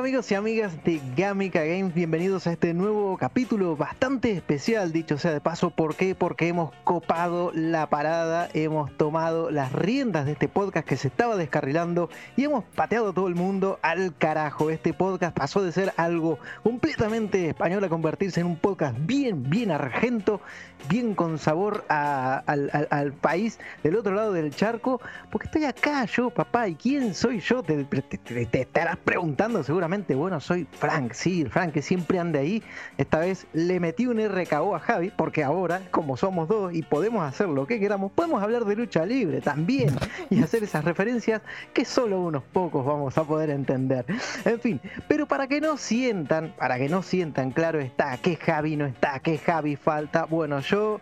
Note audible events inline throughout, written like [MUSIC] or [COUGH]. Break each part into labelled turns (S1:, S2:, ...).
S1: Amigos y amigas de Gamica Games? Bienvenidos a este nuevo capítulo bastante especial, dicho sea de paso. ¿Por qué? Porque hemos copado la parada, hemos tomado las riendas de este podcast que se estaba descarrilando y hemos pateado a todo el mundo al carajo. Este podcast pasó de ser algo completamente español a convertirse en un podcast bien, bien argento, bien con sabor al, país del otro lado del charco. Porque estoy acá yo, papá, ¿y quién soy yo? Te- te estarás preguntando seguramente. Bueno, soy Frank, sí, Frank que siempre anda ahí. Esta vez le metí un RKO a Javi, porque ahora, como somos dos y podemos hacer lo que queramos, podemos hablar de lucha libre también y hacer esas referencias que solo unos pocos vamos a poder entender. En fin, pero para que no sientan, para que no sientan, claro está, que Javi no está, que Javi falta, bueno, yo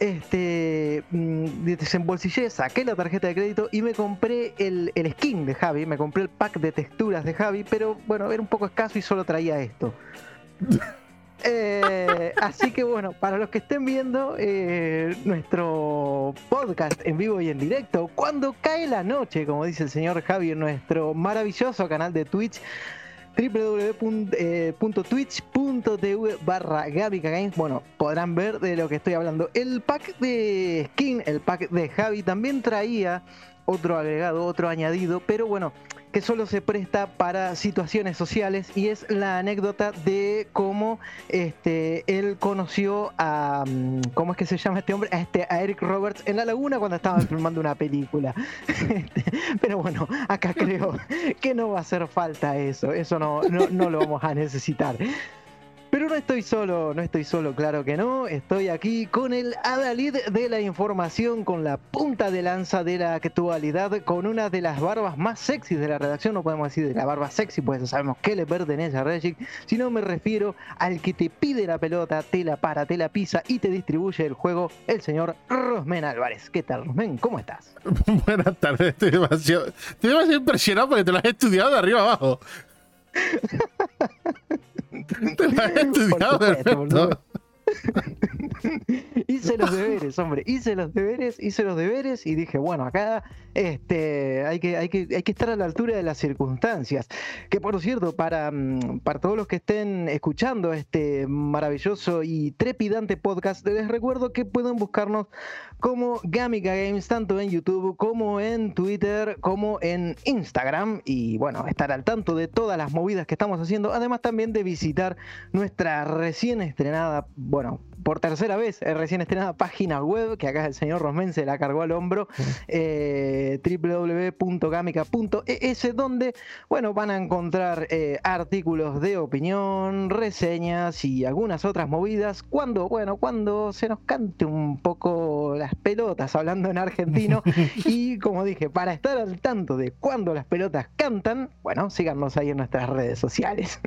S1: este mm, desembolsillé, saqué la tarjeta de crédito y me compré el, el skin de Javi, me compré el pack de texturas de Javi, pero bueno, era un poco escaso y solo traía esto. [LAUGHS] Eh, así que bueno, para los que estén viendo eh, nuestro podcast en vivo y en directo, cuando cae la noche, como dice el señor Javi, en nuestro maravilloso canal de Twitch, www.twitch.tv barra Gabica Games. Bueno, podrán ver de lo que estoy hablando. El pack de skin, el pack de Javi también traía otro agregado, otro añadido, pero bueno, que solo se presta para situaciones sociales y es la anécdota de cómo este él conoció a mm, ¿cómo es que se llama este hombre? A este a Eric Roberts en la laguna cuando estaban [LAUGHS] filmando una película. [LAUGHS] Pero bueno, acá creo que no va a hacer falta eso, eso no, no, no lo vamos a necesitar. Pero no estoy solo, no estoy solo, claro que no. Estoy aquí con el Adalid de la información, con la punta de lanza de la actualidad, con una de las barbas más sexys de la redacción. No podemos decir de la barba sexy, pues sabemos que le pertenece a Regic, sino me refiero al que te pide la pelota, te la para, te la pisa y te distribuye el juego, el señor Rosmen Álvarez. ¿Qué tal, Rosmen? ¿Cómo estás? [LAUGHS]
S2: Buenas tardes, estoy demasiado, estoy demasiado impresionado porque te lo has estudiado de arriba abajo. [LAUGHS] [LAUGHS] te lo has estudiado perfecto. [LAUGHS]
S1: hice los deberes, hombre, hice los deberes, hice los deberes y dije, bueno, acá este, hay, que, hay, que, hay que estar a la altura de las circunstancias. Que por cierto, para, mm, para todos los que estén escuchando este maravilloso y trepidante podcast, les recuerdo que pueden buscarnos como Gamica Games, tanto en YouTube como en Twitter, como en Instagram. Y bueno, estar al tanto de todas las movidas que estamos haciendo. Además también de visitar nuestra recién estrenada, bueno, por tercera vez, recién estrenada página web, que acá el señor Rosmen se la cargó al hombro, eh, www.gamica.es, donde, bueno, van a encontrar eh, artículos de opinión, reseñas y algunas otras movidas, cuando, bueno, cuando se nos cante un poco las pelotas, hablando en argentino, [LAUGHS] y como dije, para estar al tanto de cuando las pelotas cantan, bueno, síganos ahí en nuestras redes sociales.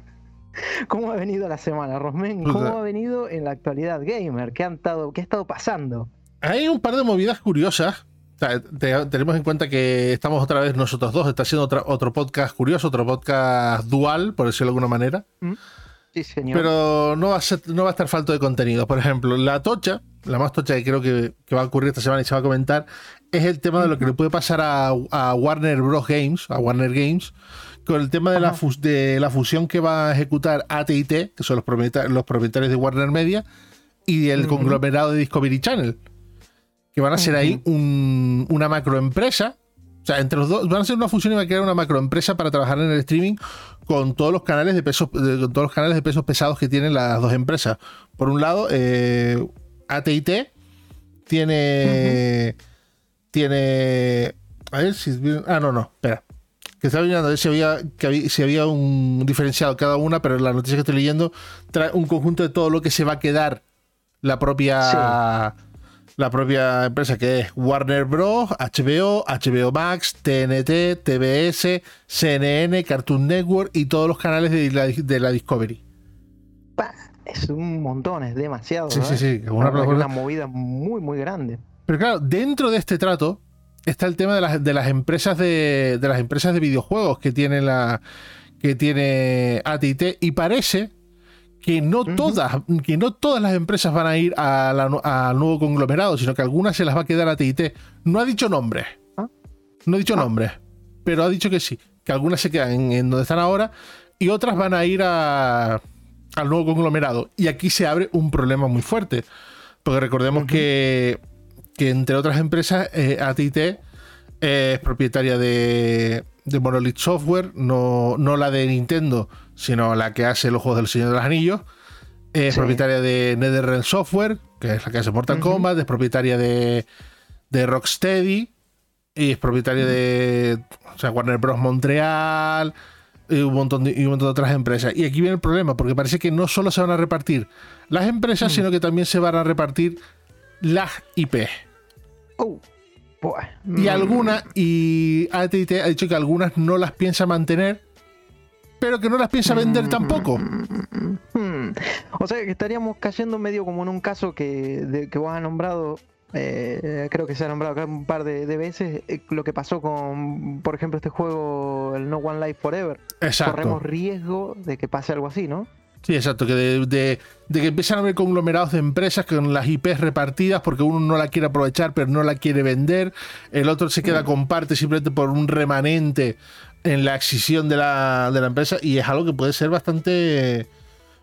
S1: [LAUGHS] ¿Cómo ha venido la semana, Rosmen? ¿Cómo ha venido en la actualidad gamer? ¿Qué, han estado, ¿Qué ha estado pasando?
S2: Hay un par de movidas curiosas. O sea, te- tenemos en cuenta que estamos otra vez nosotros dos. Está siendo otra- otro podcast curioso, otro podcast dual, por decirlo de alguna manera.
S1: Sí, señor.
S2: Pero no va, a ser- no va a estar falto de contenido. Por ejemplo, la tocha, la más tocha que creo que, que va a ocurrir esta semana y se va a comentar, es el tema de lo que le puede pasar a, a Warner Bros. Games, a Warner Games, con el tema de la, de la fusión que va a ejecutar AT&T, que son los propietarios, los propietarios de Warner Media, y el conglomerado de Discovery Channel, que van a ser ahí un- una macroempresa. O sea, entre los dos van a ser una fusión y va a crear una macroempresa para trabajar en el streaming con todos los canales de pesos, de- con todos los canales de pesos pesados que tienen las dos empresas. Por un lado, eh, AT&T tiene tiene a ver si ah no no espera que estaba mirando a ver si había, que había, si había un diferenciado cada una, pero la noticia que estoy leyendo trae un conjunto de todo lo que se va a quedar la propia la propia empresa que es Warner Bros, HBO, HBO Max, TNT, TBS, CNN, Cartoon Network y todos los canales de la, Discovery.
S1: Es un montón, es demasiado.
S2: Sí, sí, sí.
S1: Una, una, movida muy, muy grande.
S2: Pero claro, dentro de este trato está el tema de las, de las empresas de, de las empresas de videojuegos que tiene la que tiene AT&T y parece que no todas, que no todas las empresas van a ir al nuevo conglomerado, sino que algunas se las va a quedar a TIT. No ha dicho nombres. ¿Ah? No ha dicho ah. nombres. Pero ha dicho que sí. Que algunas se quedan en, donde están ahora y otras van a ir al nuevo conglomerado. Y aquí se abre un problema muy fuerte. Porque recordemos que, que, entre otras empresas, eh, ATT es propietaria de, de Monolith Software, no, no la de Nintendo, sino la que hace los juegos del Señor de los Anillos. Es propietaria de NetherRealm Software, que es la que hace Mortal Kombat, es propietaria de, de Rocksteady y es propietaria de Warner Bros. Montreal y un, montón de, y un montón de otras empresas. Y aquí viene el problema, porque parece que no solo se van a repartir las empresas, sino que también se van a repartir las IP. Oh. Y algunas, y ATT ha dicho que algunas no las piensa mantener, pero que no las piensa vender tampoco.
S1: O sea que estaríamos cayendo medio como en un caso que, que vos has nombrado, eh, creo que se ha nombrado acá un par de, veces, eh, lo que pasó con, por ejemplo, este juego, el No One Life Forever.
S2: Exacto.
S1: Corremos riesgo de que pase algo así, ¿no?
S2: Sí, exacto, que de, que empiezan a haber conglomerados de empresas con las IPs repartidas porque uno no la quiere aprovechar pero no la quiere vender, el otro se queda mm. con parte simplemente por un remanente en la excisión de la, de la empresa y es algo que puede ser bastante,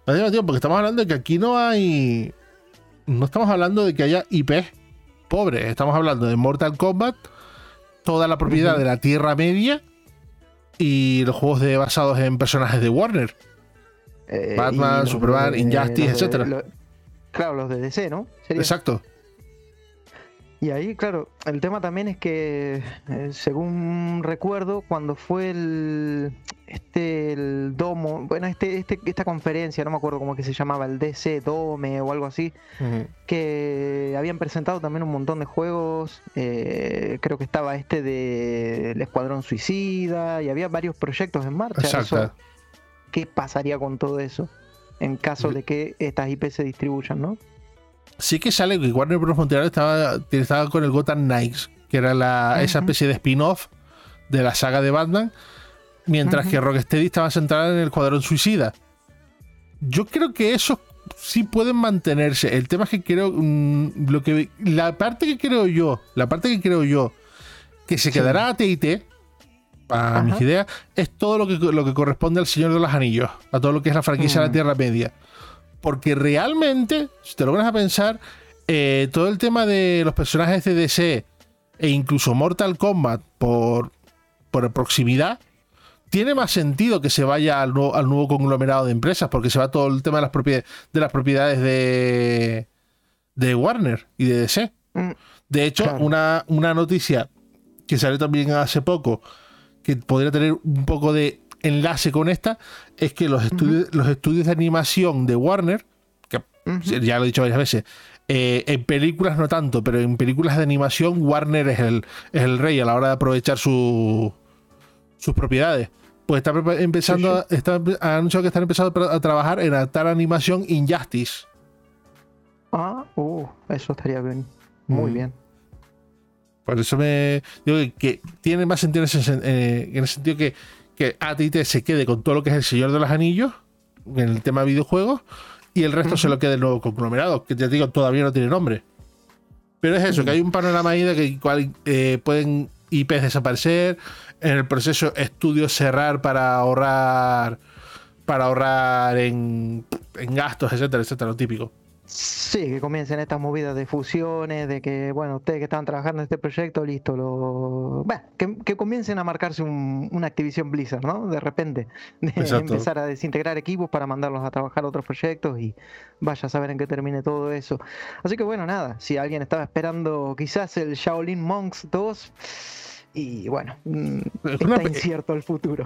S2: bastante porque estamos hablando de que aquí no hay, no estamos hablando de que haya IPs pobres, estamos hablando de Mortal Kombat, toda la propiedad de la Tierra Media y los juegos de, basados en personajes de Warner. Eh, Batman, Superman, Injustice, etcétera.
S1: claro, los de DC, ¿no?
S2: Exacto.
S1: Y ahí, claro, el tema también es que, eh, según recuerdo, cuando fue el este el domo, bueno, este, este, esta conferencia, no me acuerdo cómo que se llamaba, el DC Dome o algo así, que habían presentado también un montón de juegos, eh, creo que estaba este de el Escuadrón Suicida y había varios proyectos en marcha.
S2: Exacto
S1: qué pasaría con todo eso en caso de que estas IP se distribuyan, ¿no?
S2: Sí que sale que Warner Bros. Montreal estaba, estaba con el Gotham Knights, que era la, esa especie de spin-off de la saga de Batman, mientras que Rocksteady estaba centrada en el Cuadrón Suicida. Yo creo que eso sí pueden mantenerse. El tema es que creo. Mm, lo que, la parte que creo yo, la parte que creo yo, que se quedará a TIT, a mis ideas, es todo lo que, lo que corresponde al Señor de los Anillos, a todo lo que es la franquicia de la mm. Tierra Media. Porque realmente, si te lo pones a pensar, eh, todo el tema de los personajes de DC e incluso Mortal Kombat por, por proximidad, tiene más sentido que se vaya al, nuevo conglomerado de empresas, porque se va todo el tema de las, propiedades, de, las propiedades de, de Warner y de DC. Mm. De hecho, una, una noticia que salió también hace poco, que podría tener un poco de enlace con esta, es que los, estudios, los estudios de animación de Warner, que ya lo he dicho varias veces, eh, en películas no tanto, pero en películas de animación Warner es el, es el rey a la hora de aprovechar sus propiedades. Pues está empezando, Está, ha anunciado que están empezando a trabajar en adaptar animación Injustice.
S1: Ah, uh, eso estaría bien. Muy bien.
S2: Por eso me digo que, tiene más sentido eh, en, el sentido que, que AT&T se quede con todo lo que es el Señor de los Anillos, en el tema de videojuegos, y el resto se lo quede el nuevo conglomerado, que te digo, todavía no tiene nombre. Pero es eso, que hay un panorama ahí de que eh, pueden IPs desaparecer, en el proceso estudios cerrar para ahorrar para ahorrar en, en gastos, etcétera, etcétera, lo típico.
S1: Sí, que comiencen estas movidas de fusiones, de que, bueno, ustedes que están trabajando en este proyecto, listo, lo... Bueno, que, comiencen a marcarse una activación Blizzard, ¿no? De repente, de empezar a desintegrar equipos para mandarlos a trabajar otros proyectos y vaya a saber en qué termine todo eso. Así que bueno, nada, si alguien estaba esperando quizás el Shaolin Monks 2, y bueno, mm, está incierto el futuro.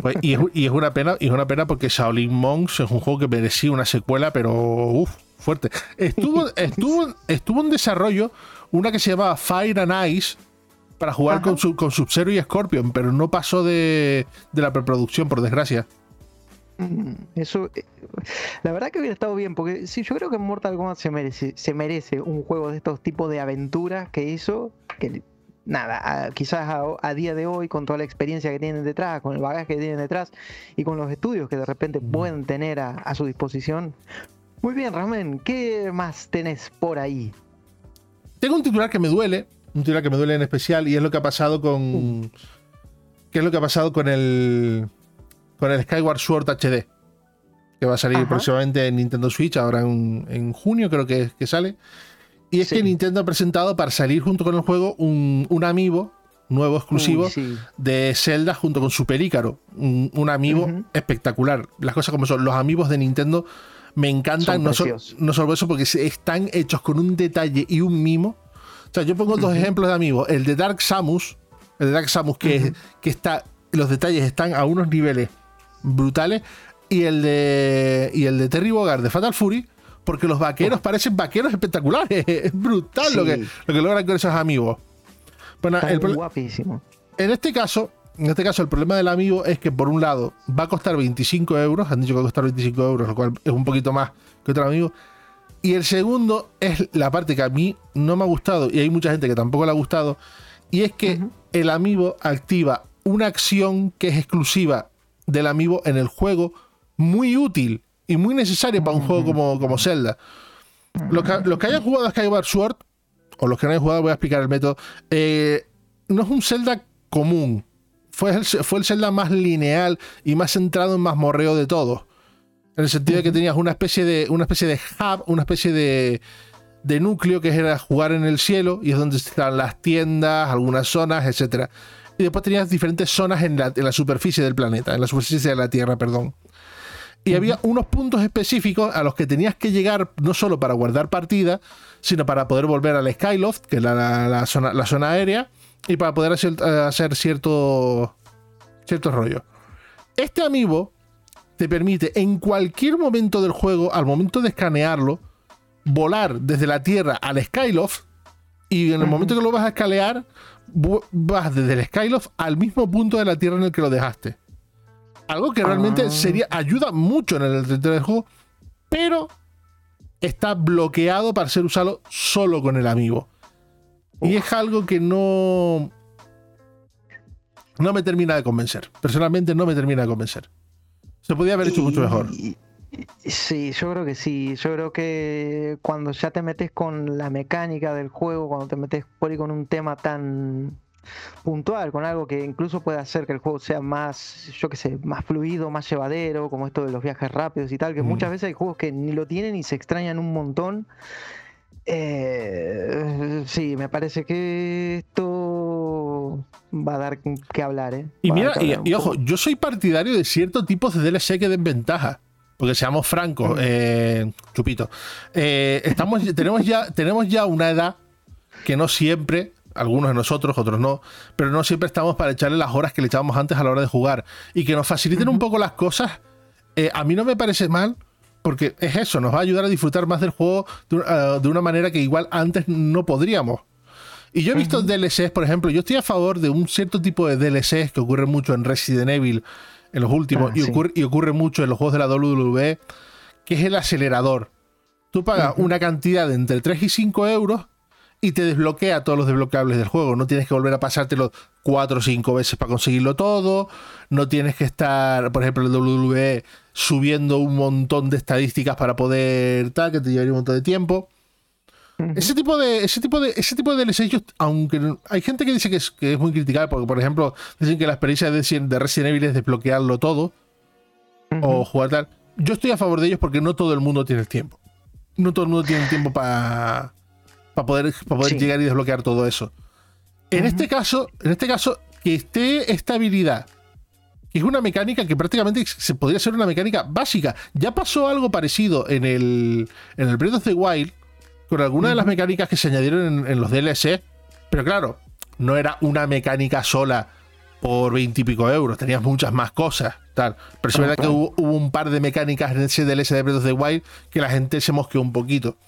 S2: Pues, y, es, una pena, y es una pena porque Shaolin Monks es un juego que merecía una secuela, pero uff fuerte. Estuvo, [LAUGHS] estuvo, estuvo en desarrollo una que se llamaba Fire and Ice para jugar con, con Sub-Zero y Scorpion, pero no pasó de, de la preproducción, por desgracia.
S1: Mm, eso, eh, la verdad que hubiera estado bien, porque sí, yo creo que Mortal Kombat se merece, se merece un juego de estos tipos de aventuras que hizo, que nada, quizás a, día de hoy, con toda la experiencia que tienen detrás, con el bagaje que tienen detrás y con los estudios que de repente mm. pueden tener a, su disposición. Muy bien, Ramen, ¿qué más tenés por ahí?
S2: Tengo un titular que me duele, un titular que me duele en especial, y es lo que ha pasado con. Uh. ¿Qué es lo que ha pasado con el con el Skyward Sword HD, que va a salir próximamente en Nintendo Switch, ahora en, junio creo que, que, sale. Y es que Nintendo ha presentado para salir junto con el juego un, un amiibo nuevo exclusivo de Zelda junto con Super Ícaro. Un, un amiibo espectacular. Las cosas como son, los amigos de Nintendo me encantan, no, no, solo eso, porque están hechos con un detalle y un mimo. O sea, yo pongo dos ejemplos de amigos. El de Dark Samus, el de Dark Samus que, que está, los detalles están a unos niveles brutales. Y el de, y el de Terry Bogard de Fatal Fury, porque los vaqueros parecen vaqueros espectaculares. [LAUGHS] Es brutal lo, que, lo que logran con esos amigos.
S1: Bueno, el guapísimo.
S2: En este caso, en este caso, el problema del amigo es que por un lado va a costar 25 euros, han dicho que va a costar 25 euros, lo cual es un poquito más que otro amigo. Y el segundo es la parte que a mí no me ha gustado, y hay mucha gente que tampoco le ha gustado, y es que el amigo activa una acción que es exclusiva del amigo en el juego muy útil y muy necesaria para un juego como, como Zelda. Los que, hayan jugado a Skyward Sword, o los que no hayan jugado, voy a explicar el método. Eh, no es un Zelda común. Fue el, fue el Zelda más lineal y más centrado en mazmorreo de todos. En el sentido de que tenías una especie de, una especie de hub, una especie de, de núcleo que era jugar en el cielo y es donde están las tiendas, algunas zonas, etcétera y después tenías diferentes zonas en la, superficie del planeta, en la superficie de la Tierra, perdón. Y había unos puntos específicos a los que tenías que llegar no solo para guardar partida, sino para poder volver al Skyloft, que es la, zona, la zona aérea, y para poder hacer, hacer cierto, cierto rollo. Este amiibo te permite en cualquier momento del juego, al momento de escanearlo, volar desde la Tierra al Skyloft y en el momento que lo vas a escalear, vas desde el Skyloft al mismo punto de la Tierra en el que lo dejaste. Algo que realmente ah. sería, ayuda mucho en el del juego, pero está bloqueado para ser usado solo con el amigo. Y es algo que no. No me termina de convencer. Personalmente no me termina de convencer. Se podía haber hecho mucho mejor.
S1: Sí, yo creo que sí. Yo creo que cuando ya te metes con la mecánica del juego, cuando te metes por ahí con un tema tan puntual, con algo que incluso puede hacer que el juego sea más, yo qué sé, más fluido, más llevadero, como esto de los viajes rápidos y tal, que muchas mm. veces hay juegos que ni lo tienen y se extrañan un montón. Eh, sí, me parece que esto va a dar que hablar, ¿eh?
S2: Y mira, y, ojo, yo soy partidario de ciertos tipos de DLC que den ventaja porque seamos francos, eh, Chupito, eh, estamos, [LAUGHS] tenemos, ya, tenemos ya una edad que no siempre, algunos de nosotros, otros no, pero no siempre estamos para echarle las horas que le echábamos antes a la hora de jugar y que nos faciliten un poco las cosas. Eh, a mí no me parece mal, porque es eso, nos va a ayudar a disfrutar más del juego de, una manera que igual antes no podríamos. Y yo he visto DLCs, por ejemplo, yo estoy a favor de un cierto tipo de DLCs que ocurre mucho en Resident Evil en los últimos, ah, y, ocurre, mucho en los juegos de la WWE, que es el acelerador. Tú pagas una cantidad de entre 3 y 5 euros y te desbloquea todos los desbloqueables del juego. No tienes que volver a pasártelo 4 o 5 veces para conseguirlo todo. No tienes que estar, por ejemplo, en el WWE subiendo un montón de estadísticas para poder tal, que te llevaría un montón de tiempo. Ese tipo de, ese tipo de, ese tipo de DLCs, aunque hay gente que dice que es, que es muy criticada, porque por ejemplo, dicen que la experiencia de, de Resident Evil es desbloquearlo todo o jugar tal. Yo estoy a favor de ellos porque no todo el mundo tiene el tiempo. No todo el mundo tiene el tiempo para poder, poder llegar y desbloquear todo eso. En este caso, en este caso, que esté esta habilidad, que es una mecánica que prácticamente se podría ser una mecánica básica. Ya pasó algo parecido en el, en el Breath of the Wild, con algunas de las mecánicas que se añadieron en, los DLC, pero claro, no era una mecánica sola por 20 y pico euros, tenías muchas más cosas, tal. Pero es verdad que hubo, un par de mecánicas en ese DLC de Breath of the Wild que la gente se mosqueó un poquito.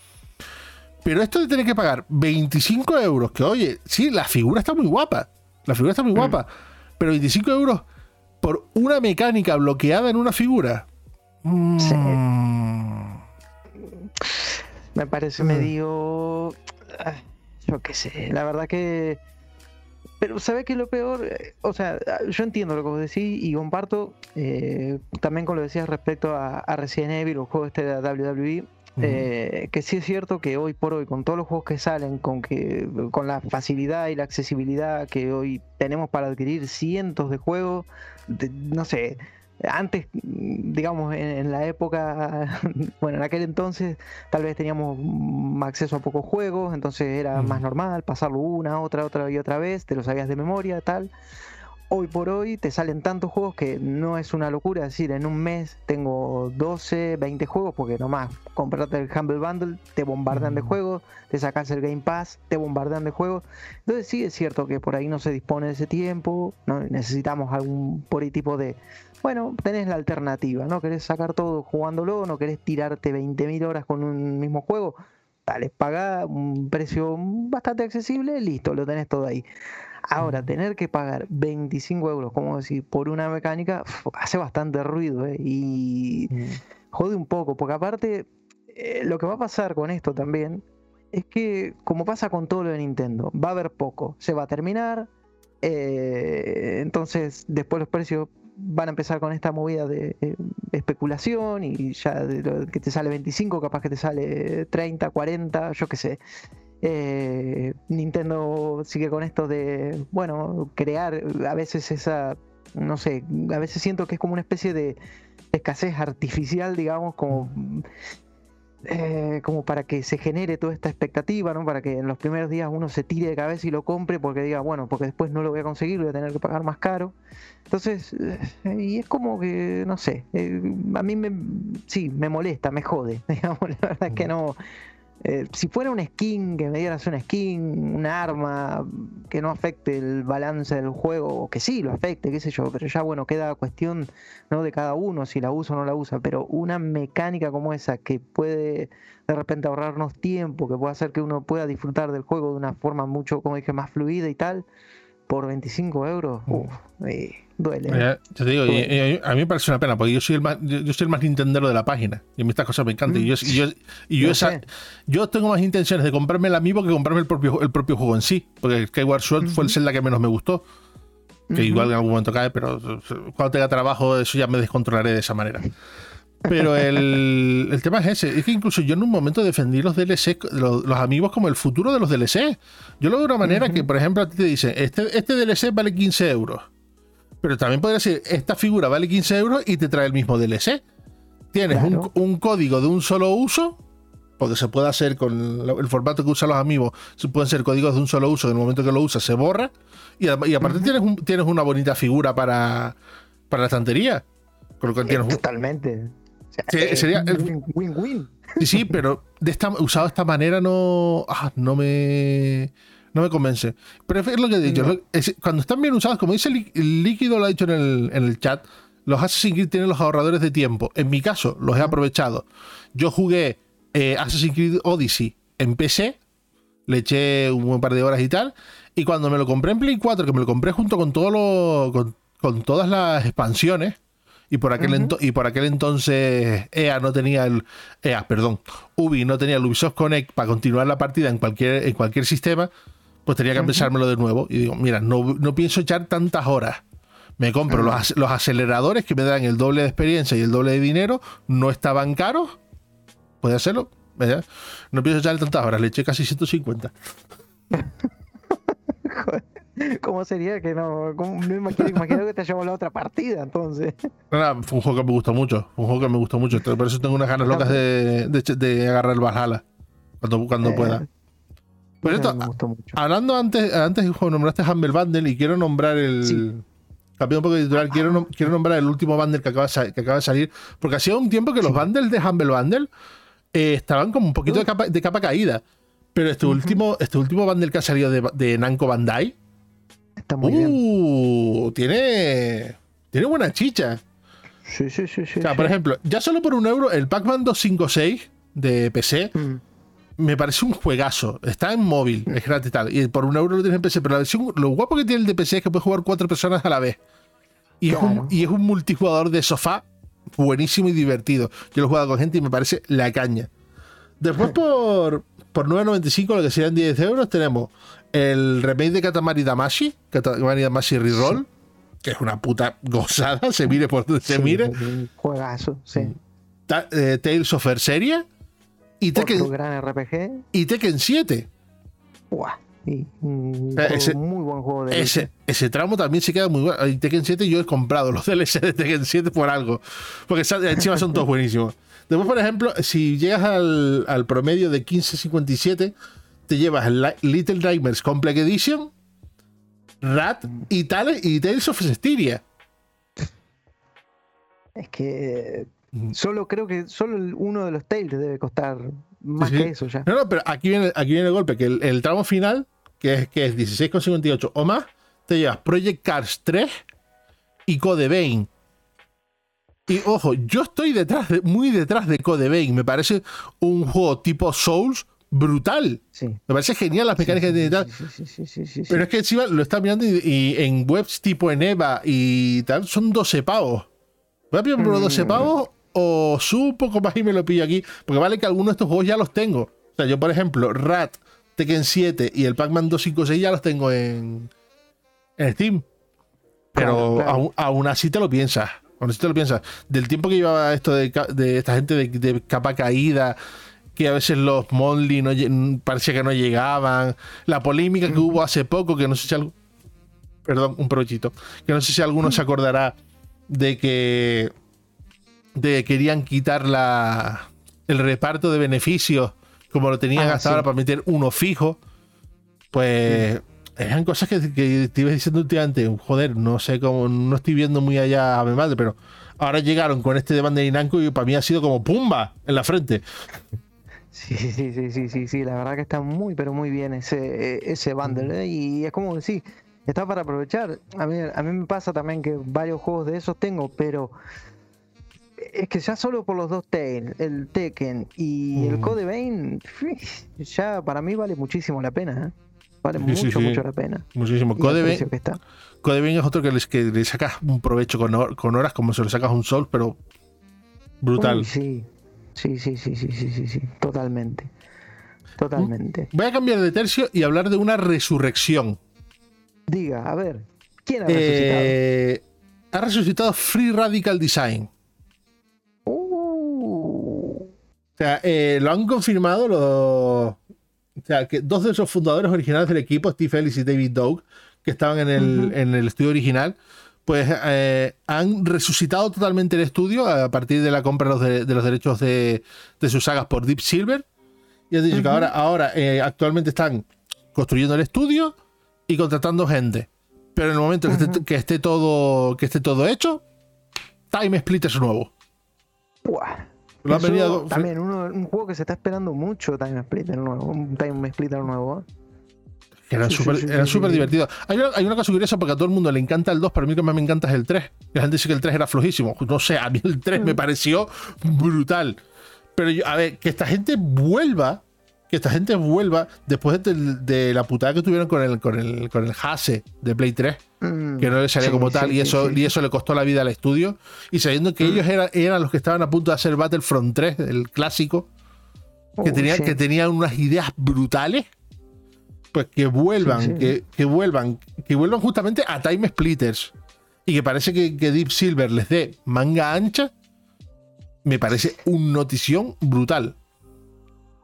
S2: Pero esto de tener que pagar 25 euros, que oye, sí, la figura está muy guapa. La figura está muy mm. guapa. Pero 25 euros por una mecánica bloqueada en una figura. Sí. Mm.
S1: Me parece mm. medio. Ah, yo qué sé. La verdad que. Pero, ¿sabes qué es lo peor? O sea, yo entiendo lo que vos decís y comparto eh, también con lo que decías respecto a, a Resident Evil, el juego este de WWE. Eh, que sí es cierto que hoy por hoy, con todos los juegos que salen, con, que, con la facilidad y la accesibilidad que hoy tenemos para adquirir cientos de juegos, no sé, antes, digamos, en, la época, [LAUGHS] bueno, en aquel entonces tal vez teníamos acceso a pocos juegos, entonces era más normal pasarlo una, otra, otra y otra vez, te lo sabías de memoria, tal hoy por hoy te salen tantos juegos que no es una locura. Es decir, en un mes tengo 12, 20 juegos, porque nomás comprarte el Humble Bundle, te bombardean de mm. juegos, te sacas el Game Pass, te bombardean de juegos. Entonces sí es cierto que por ahí no se dispone de ese tiempo, ¿no? necesitamos algún por ahí tipo de... Bueno, tenés la alternativa, ¿no? Querés sacar todo jugándolo, no querés tirarte 20.000 horas con un mismo juego. Dale, paga un precio bastante accesible, listo, lo tenés todo ahí. Ahora, tener que pagar 25 euros, como decir, por una mecánica, hace bastante ruido ¿eh? y mm. jode un poco, porque aparte, eh, lo que va a pasar con esto también es que, como pasa con todo lo de Nintendo, va a haber poco, se va a terminar, eh, entonces después los precios van a empezar con esta movida de, especulación y ya de que te sale 25, capaz que te sale 30, 40, yo qué sé. Eh, Nintendo sigue con esto de, bueno, crear a veces esa, no sé, a veces siento que es como una especie de escasez artificial, digamos, como, eh, como para que se genere toda esta expectativa, ¿no? Para que en los primeros días uno se tire de cabeza y lo compre porque diga, bueno, porque después no lo voy a conseguir, voy a tener que pagar más caro. Entonces, eh, y es como que, no sé, a mí me, sí, me molesta, me jode, [LAUGHS] digamos, la verdad es que no eh, si fuera un skin, que me dieras una skin, un arma que no afecte el balance del juego, o que sí lo afecte, qué sé yo, pero ya bueno, queda cuestión ¿no? de cada uno si la usa o no la usa, pero una mecánica como esa que puede de repente ahorrarnos tiempo, que puede hacer que uno pueda disfrutar del juego de una forma mucho, como dije, más fluida y tal, por 25 euros, uff, duele.
S2: yo te digo, a mí me parece una pena, porque yo soy el más, yo, soy el más nintendero de la página, y a mí estas cosas me encantan. y yo, y yo, yo, tengo más intenciones de comprarme el amiibo que comprarme el propio, el propio juego en sí, porque Skyward Sword fue el Zelda que menos me gustó. Que igual en algún momento cae, pero cuando tenga trabajo, eso ya me descontrolaré de esa manera. Pero el, [LAUGHS] el, tema es ese. Es que incluso yo en un momento defendí los DLC, los, amigos como el futuro de los DLC. Yo lo veo de una manera que, por ejemplo, a ti te dicen, este, este DLC vale 15 euros. Pero también podría ser, esta figura vale 15 euros y te trae el mismo DLC. Tienes un, código de un solo uso, porque se puede hacer con el formato que usan los amigos, pueden ser códigos de un solo uso, en el momento que lo usas se borra. Y, aparte tienes, tienes una bonita figura para, para la estantería.
S1: Totalmente
S2: sería win-win. Sí, sí, pero de esta, usado de esta manera no, ah, no me no me convence. Pero es lo que he dicho. cuando están bien usados, como dice el líquido, lo ha dicho en el, en el chat, los Assassin's Creed tienen los ahorradores de tiempo. En mi caso, los he aprovechado. Yo jugué eh, Assassin's Creed Odyssey en PC, le eché un buen par de horas y tal. Y cuando me lo compré en Play 4, que me lo compré junto con, todo lo, con, con todas las expansiones, y por aquel, y por aquel entonces EA no tenía el EA, perdón, Ubi no tenía el Ubisoft Connect para continuar la partida en cualquier, en cualquier sistema, pues tenía que empezármelo de nuevo. Y digo, mira, no, no pienso echar tantas horas. Me compro los, los, aceleradores que me dan el doble de experiencia y el doble de dinero, no estaban caros. Puede hacerlo. No pienso echar tantas horas, le eché casi 150. [LAUGHS]
S1: ¿Cómo sería que no? me imagino, que te haya la otra partida entonces.
S2: fue un juego que me gustó mucho. un juego que me gustó mucho. Por eso tengo unas ganas locas de, de, agarrar el Valhalla cuando, cuando eh, pueda. Pero esto, hablando antes, antes nombraste Humble Bundle y quiero nombrar el. Sí. un poco de editorial, quiero, quiero nombrar el último bundle que acaba, que acaba de salir. Porque hacía un tiempo que los bundles de Humble Bundle eh, estaban como un poquito de capa, de capa caída. Pero este último, este último bundle que ha salido de, de Namco Bandai
S1: Está muy bien.
S2: Uh, tiene. Tiene buena chicha.
S1: Sí, sí, sí, sí.
S2: O sea,
S1: sí.
S2: por ejemplo, ya solo por un euro, el Pac-Man 256 de PC
S1: Mm.
S2: Me parece un juegazo. Está en móvil, es gratis tal. Y por un euro lo tienes en PC. Pero la versión, lo guapo que tiene el de PC es que puedes jugar cuatro personas a la vez. Y, es, un, y es un multijugador de sofá buenísimo y divertido. Yo lo he jugado con gente y me parece la caña. Después por, por 9.95, lo que serían 10 euros, tenemos el remake de Katamari Damashi, Katamari Damashi Reroll, que es una puta gozada, [LAUGHS] se mire por donde se mire.
S1: un Juegazo, sí.
S2: Ta- eh, Tales of Berseria y Tekken,
S1: gran RPG.
S2: y Tekken 7.
S1: Buah. Y un
S2: Eh, ese-
S1: muy buen juego de
S2: Ese, ese tramo también se queda muy bueno. En Tekken 7 yo he comprado los [LAUGHS] DLC de Tekken 7 por algo. Porque encima son todos buenísimos. Después, por ejemplo, si llegas al, al promedio de 15.57, te llevas Little Nightmares Complex Edition, Rat y, Tales, y Tales of Styria.
S1: Es que
S2: Mm.
S1: Solo creo que solo uno de los Tails debe costar más
S2: Sí, sí.
S1: que eso ya.
S2: No, no, pero aquí viene, aquí viene el golpe, que el, el tramo final, que es, que es 16,58 o más, te llevas Project Cars 3 y Code Vein. Y ojo, yo estoy detrás de, muy detrás de Code Vein. Me parece un juego tipo Souls brutal.
S1: Sí.
S2: Me parece genial las mecánicas y tal. Pero es que encima lo estás mirando y, y en webs tipo Eneva y tal, son 12 pavos. ¿Voy a pillar por los 12
S1: Mm.
S2: O subo un poco más y me lo pillo aquí? Porque vale que algunos de estos juegos ya los tengo. O sea, yo, por ejemplo, Rat, Tekken 7 y el Pac-Man 256 ya los tengo en, en Steam. Pero
S1: Claro, claro.
S2: Aún, así te lo piensas. Aún así te lo piensas. Del tiempo que llevaba esto de, de esta gente de, de capa caída, que a veces los Monly no, parecía que no llegaban, la polémica que hubo hace poco, que no sé si algo. Perdón, un provechito. Que no sé si alguno se acordará de que. De que querían quitar la, el reparto de beneficios como lo tenían
S1: Ah,
S2: hasta
S1: sí.
S2: ahora para meter uno fijo. Pues eran cosas que, que te iba diciendo últimamente, joder, no sé cómo, no estoy viendo muy allá a mi madre, pero ahora llegaron con este de Bandai Namco y para mí ha sido como pumba en la frente.
S1: Sí, sí, sí, sí, sí, sí, la verdad que está muy, pero muy bien ese, ese bundle, ¿eh? Y es como decir, está para aprovechar. A mí, a mí me pasa también que varios juegos de esos tengo, pero es que ya solo por los dos Tails, el Tekken y el
S2: Mm.
S1: Code Vein, [LAUGHS] ya para mí vale muchísimo la pena, ¿eh? Vale
S2: Sí,
S1: mucho,
S2: sí.
S1: mucho la pena.
S2: Muchísimo. Code Vein. Code es otro que, les, que le sacas un provecho con, hor- con horas como se lo sacas un sol, pero brutal.
S1: Uy, sí. Sí, sí, sí, sí, sí, sí, sí, totalmente. Totalmente.
S2: Voy a cambiar de tercio y hablar de una resurrección.
S1: Diga, a ver, ¿quién ha resucitado?
S2: Eh, ha resucitado Free Radical Design. O sea, eh, lo han confirmado los. O sea, que dos de esos fundadores originales del equipo, Steve Ellis y David Doug, que estaban en el, en el estudio original, pues eh, han resucitado totalmente el estudio a partir de la compra de los, de- de los derechos de, de sus sagas por Deep Silver. Y han dicho que ahora, ahora eh, actualmente están construyendo el estudio y contratando gente. Pero en el momento que, esté,
S1: Ujú.
S2: que esté todo que esté todo hecho, Time Split es nuevo.
S1: buah.
S2: Lo han venido-
S1: también uno- un juego que se está esperando mucho Time Splitter nuevo, un Time Splitter nuevo. sí,
S2: súper
S1: sí, sí, sí.
S2: divertidos. Hay una, hay una cosa curiosa porque a todo el mundo le encanta el 2, pero a mí que más me encanta es el 3. La gente dice que el 3 era flojísimo. No sé, a mí el 3 me pareció brutal. Pero yo, a ver, que esta gente vuelva, que esta gente vuelva después de, de la putada que tuvieron con el, con el, con el Hase de Play 3,
S1: Mm,
S2: que no le salía
S1: sí,
S2: como tal,
S1: sí,
S2: y, eso,
S1: sí.
S2: y eso le costó la vida al estudio. Y sabiendo que
S1: Mm.
S2: ellos eran, eran los que estaban a punto de hacer Battlefront 3, el clásico, que,
S1: sí.
S2: que tenían unas ideas brutales, pues que vuelvan. Que, que vuelvan, que vuelvan justamente a Time Splitters. Y que parece que, que Deep Silver les dé manga ancha, me parece un notición brutal.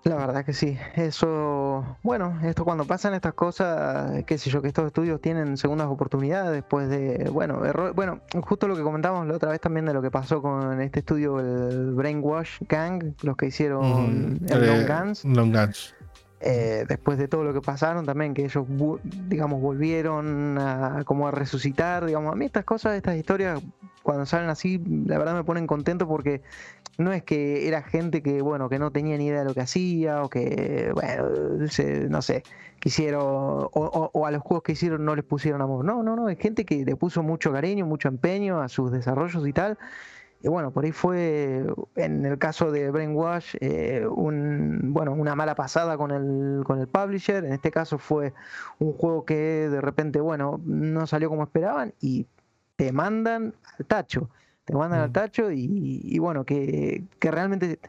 S1: La verdad que sí. Eso, bueno, esto cuando pasan estas cosas, qué sé yo, que estos estudios tienen segundas oportunidades después de, bueno, error, bueno, justo lo que comentamos la otra vez también de lo que pasó con este estudio, el Brainwash Gang, los que hicieron
S2: Mm,
S1: el
S2: eh,
S1: Long Guns.
S2: Long Guns.
S1: eh, después de todo lo que pasaron también, que ellos, digamos, volvieron a, como a resucitar, digamos, a mí estas cosas, estas historias, cuando salen así, la verdad me ponen contento porque no es que era gente que, bueno, que no tenía ni idea de lo que hacía o que, bueno, no sé, quisieron, o, o, a los juegos que hicieron no les pusieron amor, no, no, no, es gente que le puso mucho cariño, mucho empeño a sus desarrollos y tal, y bueno, por ahí fue, en el caso de Brainwash, eh, bueno, una mala pasada con el, con el publisher. En este caso fue un juego que de repente, bueno, no salió como esperaban y te mandan al tacho. Te mandan al mm. tacho y, y bueno, que, que realmente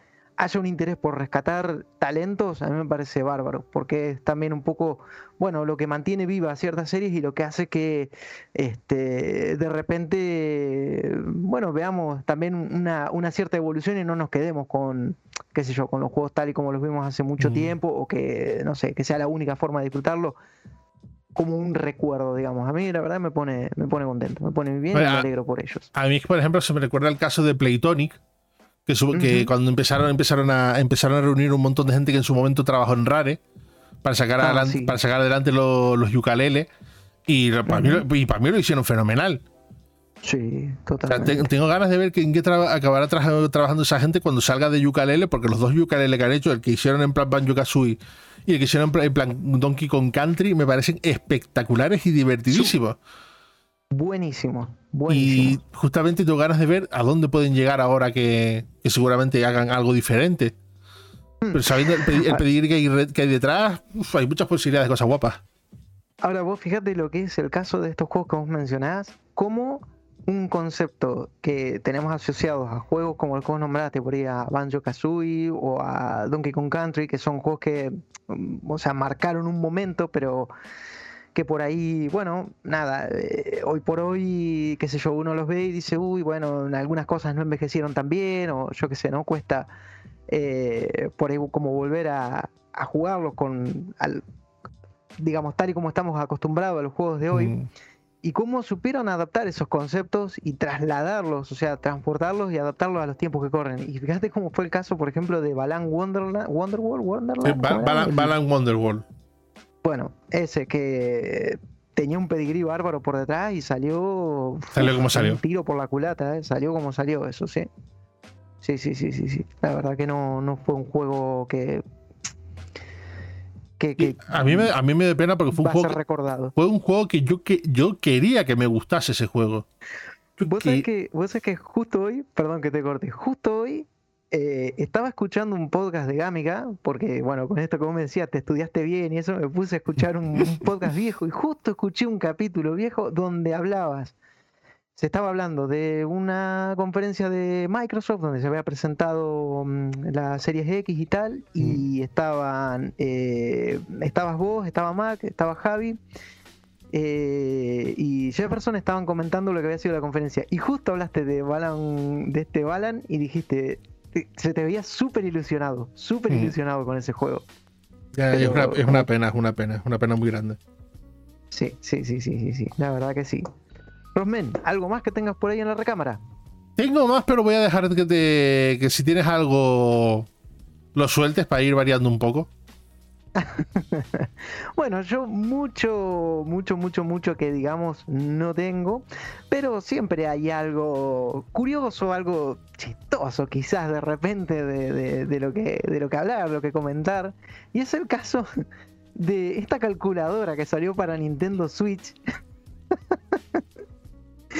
S1: haya un interés por rescatar talentos, a mí me parece bárbaro, porque es también un poco, bueno, lo que mantiene viva ciertas series y lo que hace que este, de repente, bueno, veamos también una, una cierta evolución y no nos quedemos con, qué sé yo, con los juegos tal y como los vimos hace mucho tiempo, o que, no sé, que sea la única forma de disfrutarlo como un recuerdo, digamos. A mí la verdad me pone, me pone contento, me pone bien y me alegro por ellos.
S2: A mí, por ejemplo, se me recuerda el caso de Playtonic, que, cuando empezaron, empezaron, a, empezaron a reunir un montón de gente que en su momento trabajó en Rare para sacar, ah, adelante, para sacar adelante los, los y, para mí, y para mí lo hicieron fenomenal.
S1: Sí, totalmente.
S2: tengo ganas de ver en qué acabará trabajando esa gente cuando salga de Yukalele, porque los dos Yukalele que han hecho, el que hicieron en plan Banjo Kazooie y el que hicieron en plan Donkey Kong Country, me parecen espectaculares y divertidísimos.
S1: Buenísimo,
S2: Y justamente tengo ganas de ver a dónde pueden llegar ahora que, seguramente hagan algo diferente. Hmm. Pero sabiendo el, pedir, que, hay, detrás, hay muchas posibilidades de cosas guapas.
S1: Ahora vos fíjate lo que es el caso de estos juegos que vos mencionás, como un concepto que tenemos asociados a juegos como el que vos nombraste, por ahí a Banjo Kazooie o a Donkey Kong Country, que son juegos que, mm, o sea, marcaron un momento, pero que por ahí, bueno, nada, eh, hoy por hoy, qué sé yo, uno los ve y dice, uy, bueno, algunas cosas no envejecieron tan bien, o yo qué sé, ¿no? Cuesta eh, por ahí como volver a, jugarlos con, al, digamos, tal y como estamos acostumbrados a los juegos de hoy. Mm. Y cómo supieron adaptar esos conceptos y trasladarlos, o sea, transportarlos y adaptarlos a los tiempos que corren. Y fíjate cómo fue el caso, por ejemplo, de Balan Wonderland, Wonderworld, Wonderland.
S2: Balan Wonderworld.
S1: Bueno, ese que tenía un pedigrí bárbaro por detrás y salió.
S2: Salió como salió.
S1: Un tiro por la culata, ¿eh? salió como salió, eso sí. Sí, sí, sí, sí, sí. La verdad que no, no fue un juego que.
S2: Que, a, mí me, a mí me da pena porque fue un juego.
S1: recordado.
S2: Fue un juego que yo, que yo quería que me gustase ese juego.
S1: ¿Vos, sabés que, vos sabés que justo hoy, perdón que te corte, justo hoy eh, estaba escuchando un podcast de Gámica, porque, bueno, con esto como me decías, te estudiaste bien y eso, me puse a escuchar un, podcast viejo y justo escuché un capítulo viejo donde hablabas, se estaba hablando de una conferencia de Microsoft donde se había presentado mm, la Series X y tal, y mm. estaban, eh, estabas vos, estaba Mac, estaba Javi. Eh, y Jefferson estaban comentando lo que había sido la conferencia. Y justo hablaste de Balan, de este Balan, y dijiste, se te veía súper ilusionado, súper ilusionado con ese juego.
S2: es, una, pena, es una pena, es una pena muy grande.
S1: Sí, sí, sí, sí, sí, sí, la verdad que sí. Rosmen, ¿algo más que tengas por ahí en la recámara?
S2: Tengo más, pero voy a dejar que, que si tienes algo lo sueltes para ir variando un poco. [LAUGHS]
S1: bueno, yo mucho, mucho, mucho, mucho que digamos no tengo, pero siempre hay algo curioso, algo chistoso quizás de repente de, lo, que, de lo que hablar, lo que comentar. Y es el caso de esta calculadora que salió para Nintendo Switch. [LAUGHS]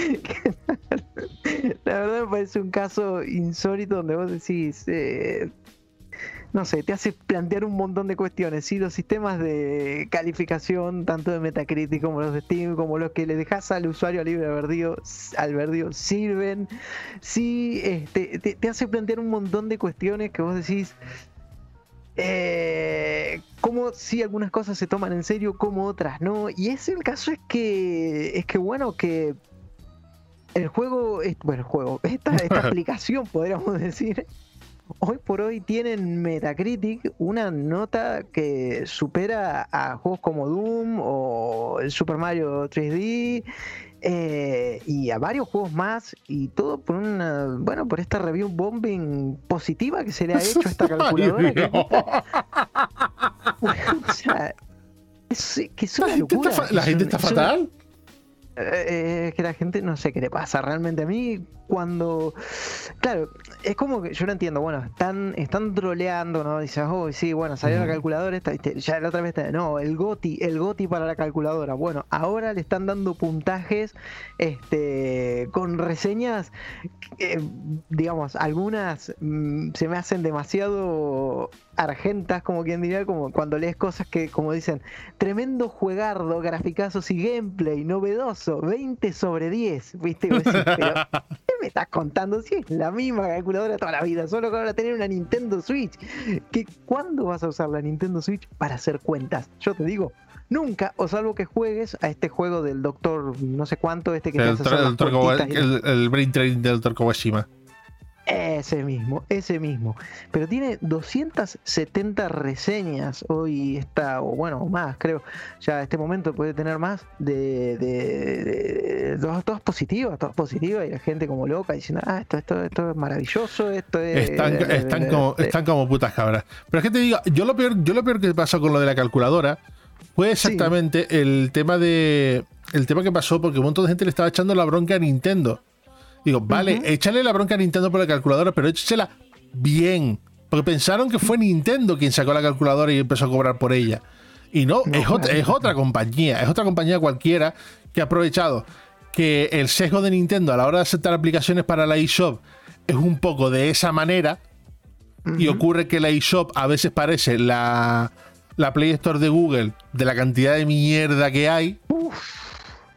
S1: [LAUGHS] La verdad me parece un caso insólito donde vos decís, eh, no sé, te hace plantear un montón de cuestiones. Si los sistemas de calificación, tanto de Metacritic como los de Steam, como los que le dejas al usuario libre albedrío, sirven. Si este, te, hace plantear un montón de cuestiones que vos decís. Eh, como si algunas cosas se toman en serio, como otras no. Y ese el caso es que. Es que bueno, que el juego. Bueno, el juego. [LAUGHS] Esta, esta [LAUGHS] aplicación, podríamos decir hoy por hoy tienen Metacritic una nota que supera a juegos como Doom o el Super Mario 3D eh, y a varios juegos más y todo por una bueno por esta review bombing positiva que se le ha [LAUGHS] hecho a esta calculadora o sea, es, que es una locura.
S2: la gente está fatal.
S1: Eh, es que la gente no sé qué le pasa realmente a mí cuando claro es como que yo no entiendo bueno están están troleando no dices oh sí bueno salió la calculadora esta, ya la otra vez no el goti el goti para la calculadora bueno ahora le están dando puntajes este con reseñas digamos algunas mm, se me hacen demasiado argentas como quien diría como cuando lees cosas que como dicen tremendo juegardo graficazos y gameplay novedoso 20 sobre 10 viste [LAUGHS] pero me estás contando? Si es la misma calculadora toda la vida, solo que ahora tener una Nintendo Switch. ¿Qué, ¿Cuándo vas a usar la Nintendo Switch para hacer cuentas? Yo te digo, nunca, o salvo que juegues a este juego del doctor no sé cuánto, este que
S2: el, el, el, Brain Training del doctor Kawashima.
S1: Ese mismo, ese mismo. Pero tiene 270 reseñas hoy está, o bueno, más, creo. Ya a este momento puede tener más de, de, todas, positivas, todas positivas. Y la gente como loca diciendo, ah, esto, esto, esto es maravilloso, esto es.
S2: Están, están, como, están como putas cabras. Pero es que te digo, yo lo peor, yo lo peor que pasó con lo de la calculadora fue exactamente el tema de. El tema que pasó porque un montón de gente le estaba echando la bronca a Nintendo Digo, vale, échale la bronca a Nintendo por la calculadora, pero échasela bien. Porque pensaron que fue Nintendo quien sacó la calculadora y empezó a cobrar por ella. Y no, es, otra, es otra compañía, es otra compañía cualquiera que ha aprovechado que el sesgo de Nintendo a la hora de aceptar aplicaciones para la eShop es un poco de esa manera. Y ocurre que la eShop a veces parece la, la Play Store de Google de la cantidad de mierda que hay.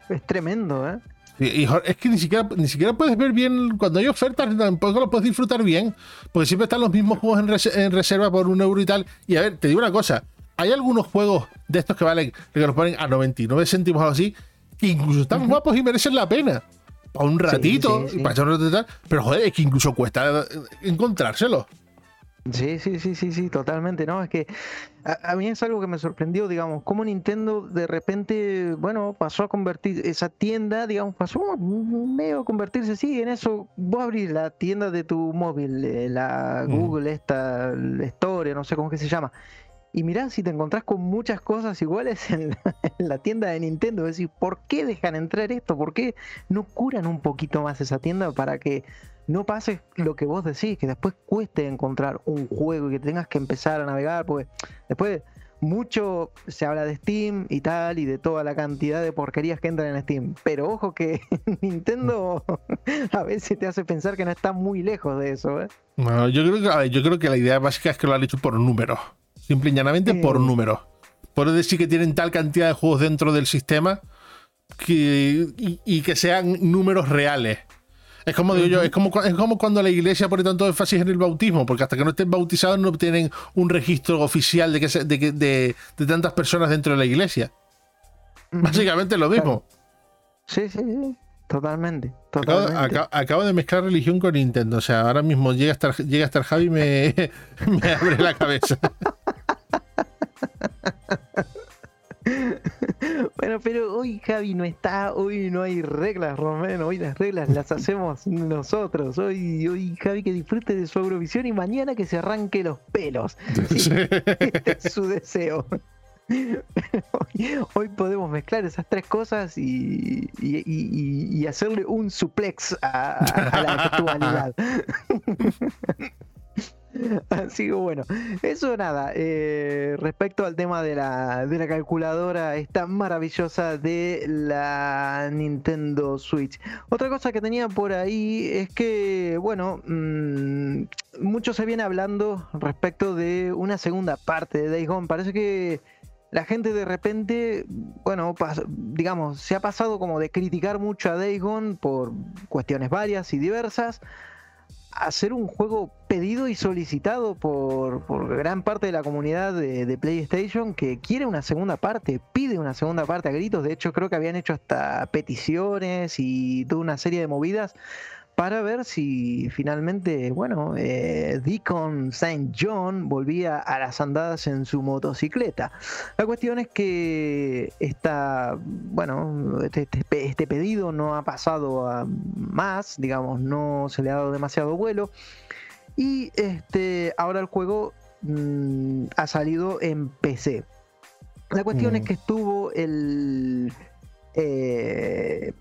S1: es tremendo, ¿eh?
S2: Es que ni siquiera, ni siquiera puedes ver bien, cuando hay ofertas tampoco lo puedes disfrutar bien, porque siempre están los mismos juegos en, reserva por un euro y tal. Y a ver, te digo una cosa, hay algunos juegos de estos que valen, que los ponen a 99 céntimos o así, que incluso están guapos y merecen la pena. Para un ratito, para echar un ratito y tal, pero joder, es que incluso cuesta encontrárselo.
S1: Sí, sí, sí, sí, sí, totalmente, ¿no? Es que a, mí es algo que me sorprendió, digamos, cómo Nintendo de repente, bueno, pasó a convertir esa tienda, digamos, pasó medio a convertirse, sí, en eso, vos abrís la tienda de tu móvil, eh, la Google, esta, la Store, no sé cómo que se llama, y mirá si te encontrás con muchas cosas iguales [LAUGHS] en la, tienda de Nintendo, es decir, ¿por qué dejan entrar esto? ¿Por qué no curan un poquito más esa tienda para que no pase lo que vos decís, que después cueste encontrar un juego y que tengas que empezar a navegar, porque después mucho se habla de Steam y tal, y de toda la cantidad de porquerías que entran en Steam. Pero ojo que [LAUGHS] Nintendo a veces te hace pensar que no está muy lejos de eso. ¿eh?
S2: yo, creo que, yo creo que la idea básica es que lo han hecho por números. Simple y llanamente por números. Por decir que tienen tal cantidad de juegos dentro del sistema que, y que sean números reales. Es como digo yo, es como, es como cuando la iglesia pone tanto énfasis en el bautismo, porque hasta que no estén bautizados no tienen un registro oficial de, que de, de, tantas personas dentro de la iglesia. Básicamente lo mismo.
S1: Sí, sí, sí. Totalmente.
S2: Acabo, de mezclar religión con Nintendo. O sea, ahora mismo llega hasta, llega hasta el Javi y me, [LAUGHS] me abre la cabeza. [LAUGHS] [LAUGHS]
S1: Bueno, pero hoy Javi no está, hoy no hay reglas, Romén, hoy las reglas las [LAUGHS] hacemos nosotros. Hoy, hoy Javi que disfrute de su Eurovisión y mañana que se arranque los pelos. [LAUGHS] Este es su deseo. Hoy, podemos mezclar esas tres cosas y, y, hacerle un suplex a, a la actualidad. [LAUGHS] Así que bueno, eso nada. Eh, respecto al tema de la, de la calculadora esta maravillosa de la Nintendo Switch. Otra cosa que tenía por ahí es que, bueno, mm, mucho se viene hablando respecto de una segunda parte de Days Gone. Parece que la gente de repente, bueno, digamos, se ha pasado como de criticar mucho a Days Gone por cuestiones varias y diversas hacer un juego pedido y solicitado por, gran parte de la comunidad de, PlayStation que quiere una segunda parte, pide una segunda parte a gritos. De hecho, creo que habían hecho hasta peticiones y toda una serie de movidas para ver si finalmente, bueno, eh, Deacon St. John volvía a las andadas en su motocicleta. La cuestión es que esta, bueno, este, este, este, pedido no ha pasado a más, digamos, no se le ha dado demasiado vuelo. Y este, ahora el juego mm, ha salido en PC. La cuestión es mm. que estuvo el... Eh,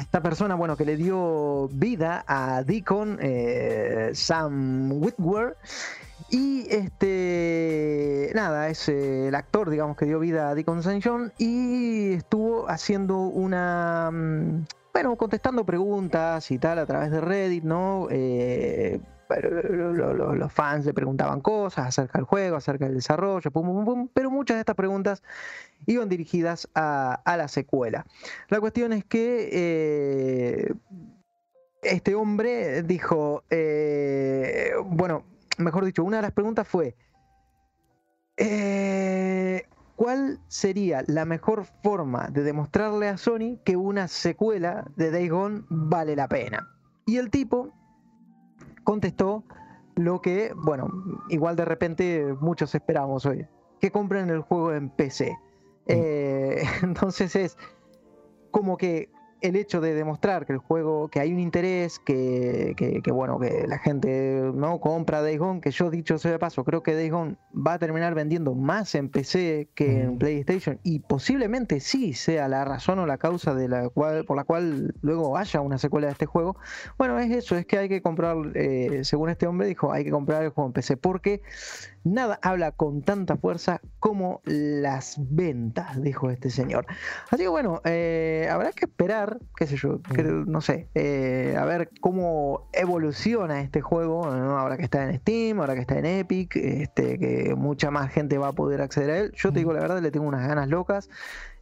S1: esta persona, bueno, que le dio vida a Deacon, eh, Sam Whitwer, y este, nada, es el actor, digamos, que dio vida a Deacon St. John y estuvo haciendo una, mm, bueno, contestando preguntas y tal a través de Reddit, ¿no? Eh, los fans le preguntaban cosas acerca del juego, acerca del desarrollo, pum, pum, pum, pero muchas de estas preguntas iban dirigidas a, la secuela. La cuestión es que eh, este hombre dijo, eh, bueno, mejor dicho, una de las preguntas fue, eh, ¿cuál sería la mejor forma de demostrarle a Sony que una secuela de Days Gone vale la pena? Y el tipo contestó lo que, bueno, igual de repente muchos esperamos hoy, que compren el juego en PC. Mm. Eh, [LAUGHS] entonces es como que el hecho de demostrar que el juego, que hay un interés, que, que, bueno, que la gente no compra Days Gone, que yo dicho sea de paso, creo que Days Gone va a terminar vendiendo más en PC que en PlayStation y posiblemente sí sea la razón o la causa de la cual, por la cual luego haya una secuela de este juego. Bueno, es eso, es que hay que comprar, eh, según este hombre dijo, hay que comprar el juego en PC porque nada habla con tanta fuerza como las ventas, dijo este señor. Así que bueno, eh, habrá que esperar, qué sé yo, no sé, eh, a ver cómo evoluciona este juego, ahora que está en Steam, ahora que está en Epic, este, que mucha más gente va a poder acceder a él. Yo te digo la verdad, le tengo unas ganas locas.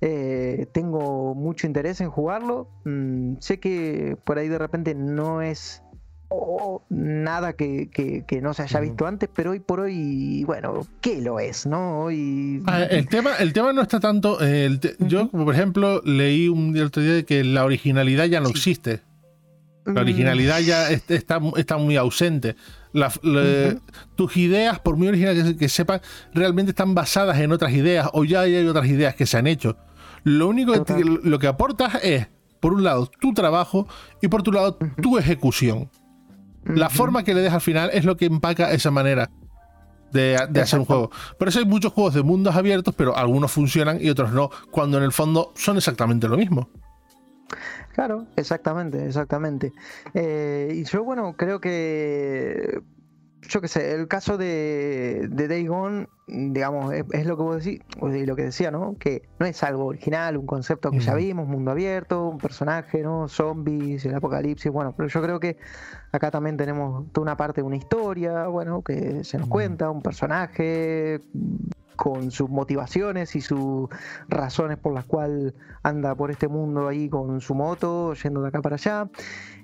S1: Eh, tengo mucho interés en jugarlo. Mm, sé que por ahí de repente no es o nada que, no se haya visto antes, pero hoy por hoy, bueno, ¿qué lo es? ¿no? Hoy...
S2: Ah, el, tema, el tema no está tanto. Yo, por ejemplo, leí un día otro día que la originalidad ya no existe. La mm. originalidad ya está, está muy ausente. Tus ideas, por muy originales que, sepan, realmente están basadas en otras ideas o ya hay otras ideas que se han hecho. Lo único que, lo que aportas es, por un lado, tu trabajo y por otro lado, tu ejecución. La forma que le des al final es lo que empaca esa manera de, hacer un juego. Por eso hay muchos juegos de mundos abiertos, pero algunos funcionan y otros no, cuando en el fondo son exactamente lo mismo.
S1: Claro, exactamente, exactamente. Eh, y yo, bueno, creo que yo qué sé, el caso de, de Day Gone, digamos, es, lo que vos decís, lo que decía, ¿no? Que no es algo original, un concepto que ya vimos, mundo abierto, un personaje, ¿no? Zombies, el apocalipsis, bueno, pero yo creo que acá también tenemos toda una parte de una historia, bueno, que se nos cuenta, un personaje, con sus motivaciones y sus razones por las cuales anda por este mundo ahí con su moto, yendo de acá para allá.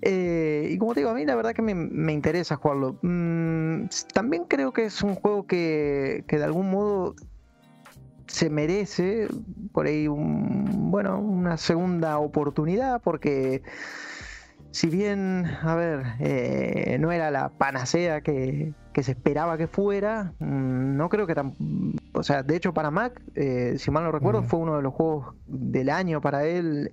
S1: Eh, y como te digo, a mí la verdad que me, interesa jugarlo. Mm, también creo que es un juego que, que de algún modo se merece por ahí un, bueno, una segunda oportunidad porque si bien, a ver, eh, no era la panacea que, se esperaba que fuera, mm, no creo que tan... O sea, de hecho para Mac, eh, si mal no recuerdo, fue uno de los juegos del año para él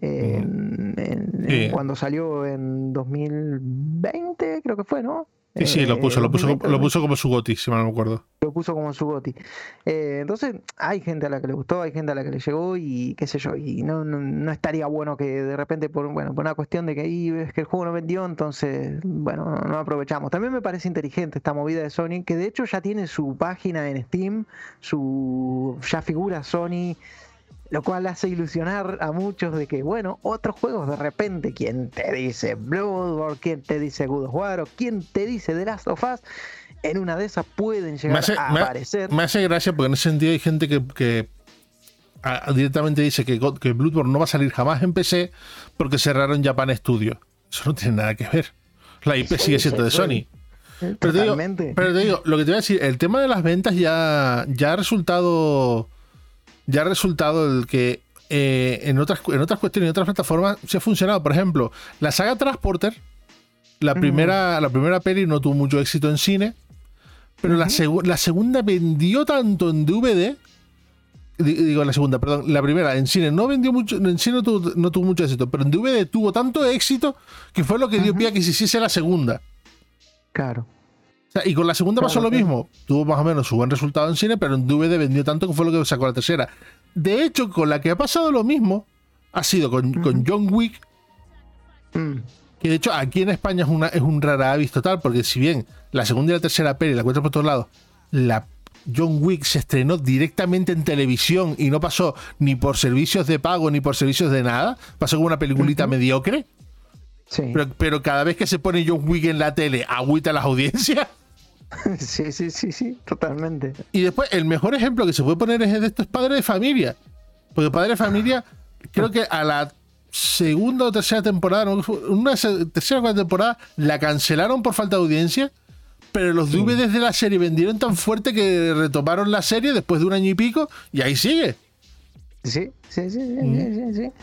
S1: cuando salió en 2020, creo que fue, ¿no?
S2: Sí, sí, lo puso, lo puso, lo puso como su goti, si mal no me acuerdo.
S1: Lo puso como su goti. Eh, entonces, hay gente a la que le gustó, hay gente a la que le llegó y qué sé yo, y no, no, estaría bueno que de repente, por, bueno, por una cuestión de que ahí ves que el juego no vendió, entonces, bueno, no, aprovechamos. También me parece inteligente esta movida de Sony, que de hecho ya tiene su página en Steam, su ya figura Sony lo cual hace ilusionar a muchos de que, bueno, otros juegos de repente, quien te dice Bloodborne, quien te dice Good of War, o quien te dice The Last of Us, en una de esas pueden llegar a aparecer.
S2: Me hace gracia porque en ese sentido hay gente que, directamente dice que, que, Bloodborne no va a salir jamás en PC porque cerraron Japan Studio. Eso no tiene nada que ver. La IP sigue siendo de Sony. Pero te, digo, pero te, digo, lo que te voy a decir, el tema de las ventas ya, ya ha resultado ya ha resultado el que eh, en, otras, en otras cuestiones, en otras plataformas, se ha funcionado. Por ejemplo, la saga Transporter, la primera, la primera peli no tuvo mucho éxito en cine, pero la, la segunda vendió tanto en DVD digo la segunda, perdón, la primera en cine no vendió mucho, en cine no tuvo, no tuvo mucho éxito, pero en DVD tuvo tanto éxito que fue lo que dio pie a que se hiciese la segunda.
S1: Claro.
S2: Y con la segunda pasó lo mismo. Tuvo más o menos su buen resultado en cine, pero en DVD vendió tanto que fue lo que sacó la tercera. De hecho, con la que ha pasado lo mismo ha sido con, John Wick. Mm. Que de hecho aquí en España es, una, es un rara avis total, porque si bien la segunda y la tercera peli la cuentas por todos lados, la John Wick se estrenó directamente en televisión y no pasó ni por servicios de pago ni por servicios de nada. Pasó como una peliculita mediocre. Pero, cada vez que se pone John Wick en la tele, agüita las audiencias. [LAUGHS]
S1: Sí, sí, sí, sí, totalmente.
S2: Y después, el mejor ejemplo que se puede poner es de esto es Padre de Familia. Porque Padre de Familia, creo que a la segunda o tercera temporada, una tercera o cuarta temporada, la cancelaron por falta de audiencia. Pero los DVDs de la serie vendieron tan fuerte que retomaron la serie después de un año y pico y ahí sigue.
S1: Sí, sí, sí, sí, sí,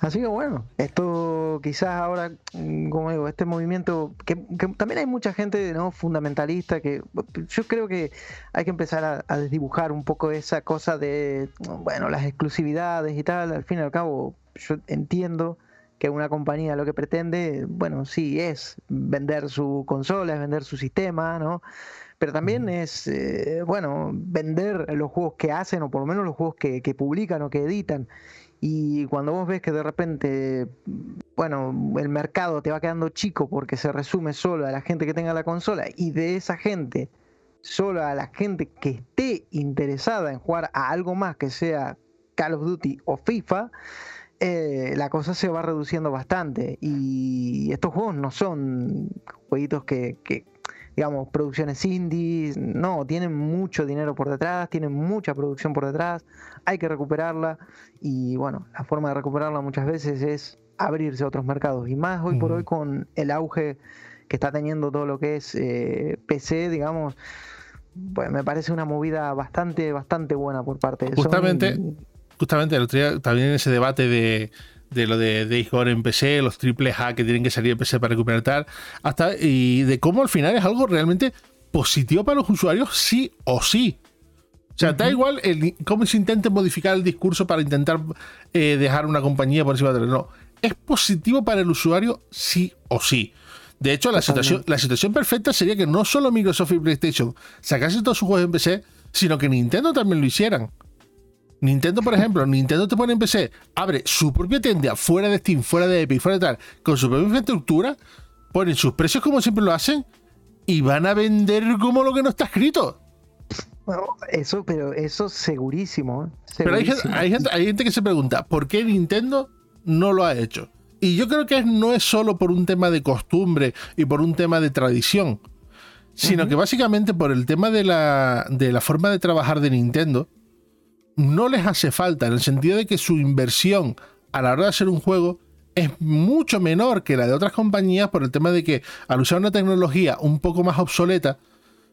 S1: Así que bueno, esto quizás ahora, mm, como digo, este movimiento, que, también hay mucha gente ¿no? fundamentalista, que yo creo que hay que empezar a, desdibujar un poco esa cosa de, bueno, las exclusividades y tal, al fin y al cabo, yo entiendo que una compañía lo que pretende, bueno, sí, es vender su consola, es vender su sistema, ¿no? Pero también es, eh, bueno, vender los juegos que hacen o por lo menos los juegos que, publican o que editan. Y cuando vos ves que de repente, bueno, el mercado te va quedando chico porque se resume solo a la gente que tenga la consola y de esa gente, solo a la gente que esté interesada en jugar a algo más que sea Call of Duty o FIFA, eh, la cosa se va reduciendo bastante. Y estos juegos no son jueguitos que, digamos, producciones indies, no, tienen mucho dinero por detrás, tienen mucha producción por detrás, hay que recuperarla y bueno, la forma de recuperarla muchas veces es abrirse a otros mercados y más hoy por hoy con el auge que está teniendo todo lo que es eh, PC, digamos, pues me parece una movida bastante, bastante buena por parte de
S2: Justamente, justamente el otro día también en ese debate de de lo de Days Gone en PC, los triple A que tienen que salir en PC para recuperar tal, hasta y de cómo al final es algo realmente positivo para los usuarios, sí o sí. O sea, da igual el, cómo se intente modificar el discurso para intentar eh, dejar una compañía por encima de otra. No, es positivo para el usuario sí o sí. De hecho, la situación, la situación perfecta sería que no solo Microsoft y PlayStation sacasen todos sus juegos en PC, sino que Nintendo también lo hicieran. Nintendo, por ejemplo, Nintendo te pone en PC, abre su propia tienda fuera de Steam, fuera de Epic, fuera de tal, con su propia infraestructura, ponen sus precios como siempre lo hacen y van a vender como lo que no está escrito.
S1: eso, pero eso segurísimo.
S2: ¿eh? Pero hay gente, que se pregunta, ¿por qué Nintendo no lo ha hecho? Y yo creo que no es solo por un tema de costumbre y por un tema de tradición, sino que básicamente por el tema de la, de la forma de trabajar de Nintendo, no les hace falta, en el sentido de que su inversión a la hora de hacer un juego es mucho menor que la de otras compañías por el tema de que al usar una tecnología un poco más obsoleta,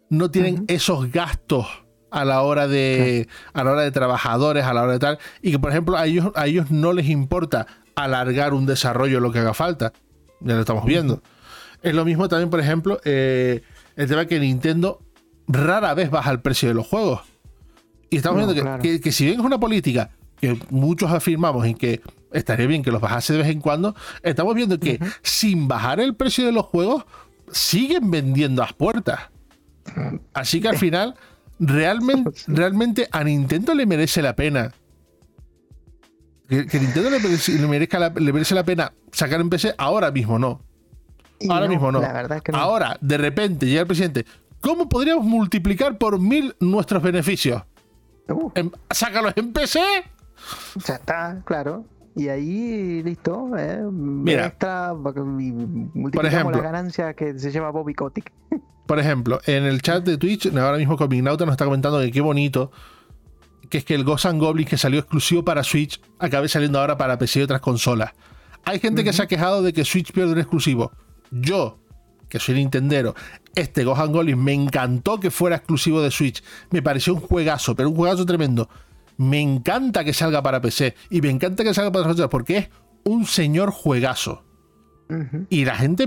S2: no tienen esos gastos a la hora de a la hora de trabajadores, a la hora de tal, y que por ejemplo a ellos, a ellos no les importa alargar un desarrollo lo que haga falta. Ya lo estamos viendo. Es lo mismo también, por ejemplo, eh, el tema que Nintendo rara vez baja el precio de los juegos. Y estamos viendo que, si bien es una política que muchos afirmamos en que estaría bien que los bajase de vez en cuando, estamos viendo que sin bajar el precio de los juegos, siguen vendiendo a las puertas. Así que al final, realmente, [LAUGHS] realmente a Nintendo le merece la pena. Que, Nintendo le, merezca la, le merece la pena sacar en PC, ahora mismo no. ahora mismo no. Ahora, de repente, llega el presidente. ¿Cómo podríamos multiplicar por mil nuestros beneficios? Uh. sácalos en PC.
S1: Ya está, claro. Y ahí listo, eh, Mira, extra, por ejemplo, la ganancia que se lleva Bobby Kotick. [LAUGHS]
S2: Por ejemplo, en el chat de Twitch, ahora mismo Comignauta nos está comentando que qué bonito que es que el Ghost Goblin que salió exclusivo para Switch acabe saliendo ahora para PC y otras consolas. Hay gente que se ha quejado de que Switch pierde un exclusivo. Yo, que soy Nintendero, este Gohan Goblin me encantó que fuera exclusivo de Switch. Me pareció un juegazo, pero un juegazo tremendo. Me encanta que salga para PC y me encanta que salga para consolas porque es un señor juegazo. Y la gente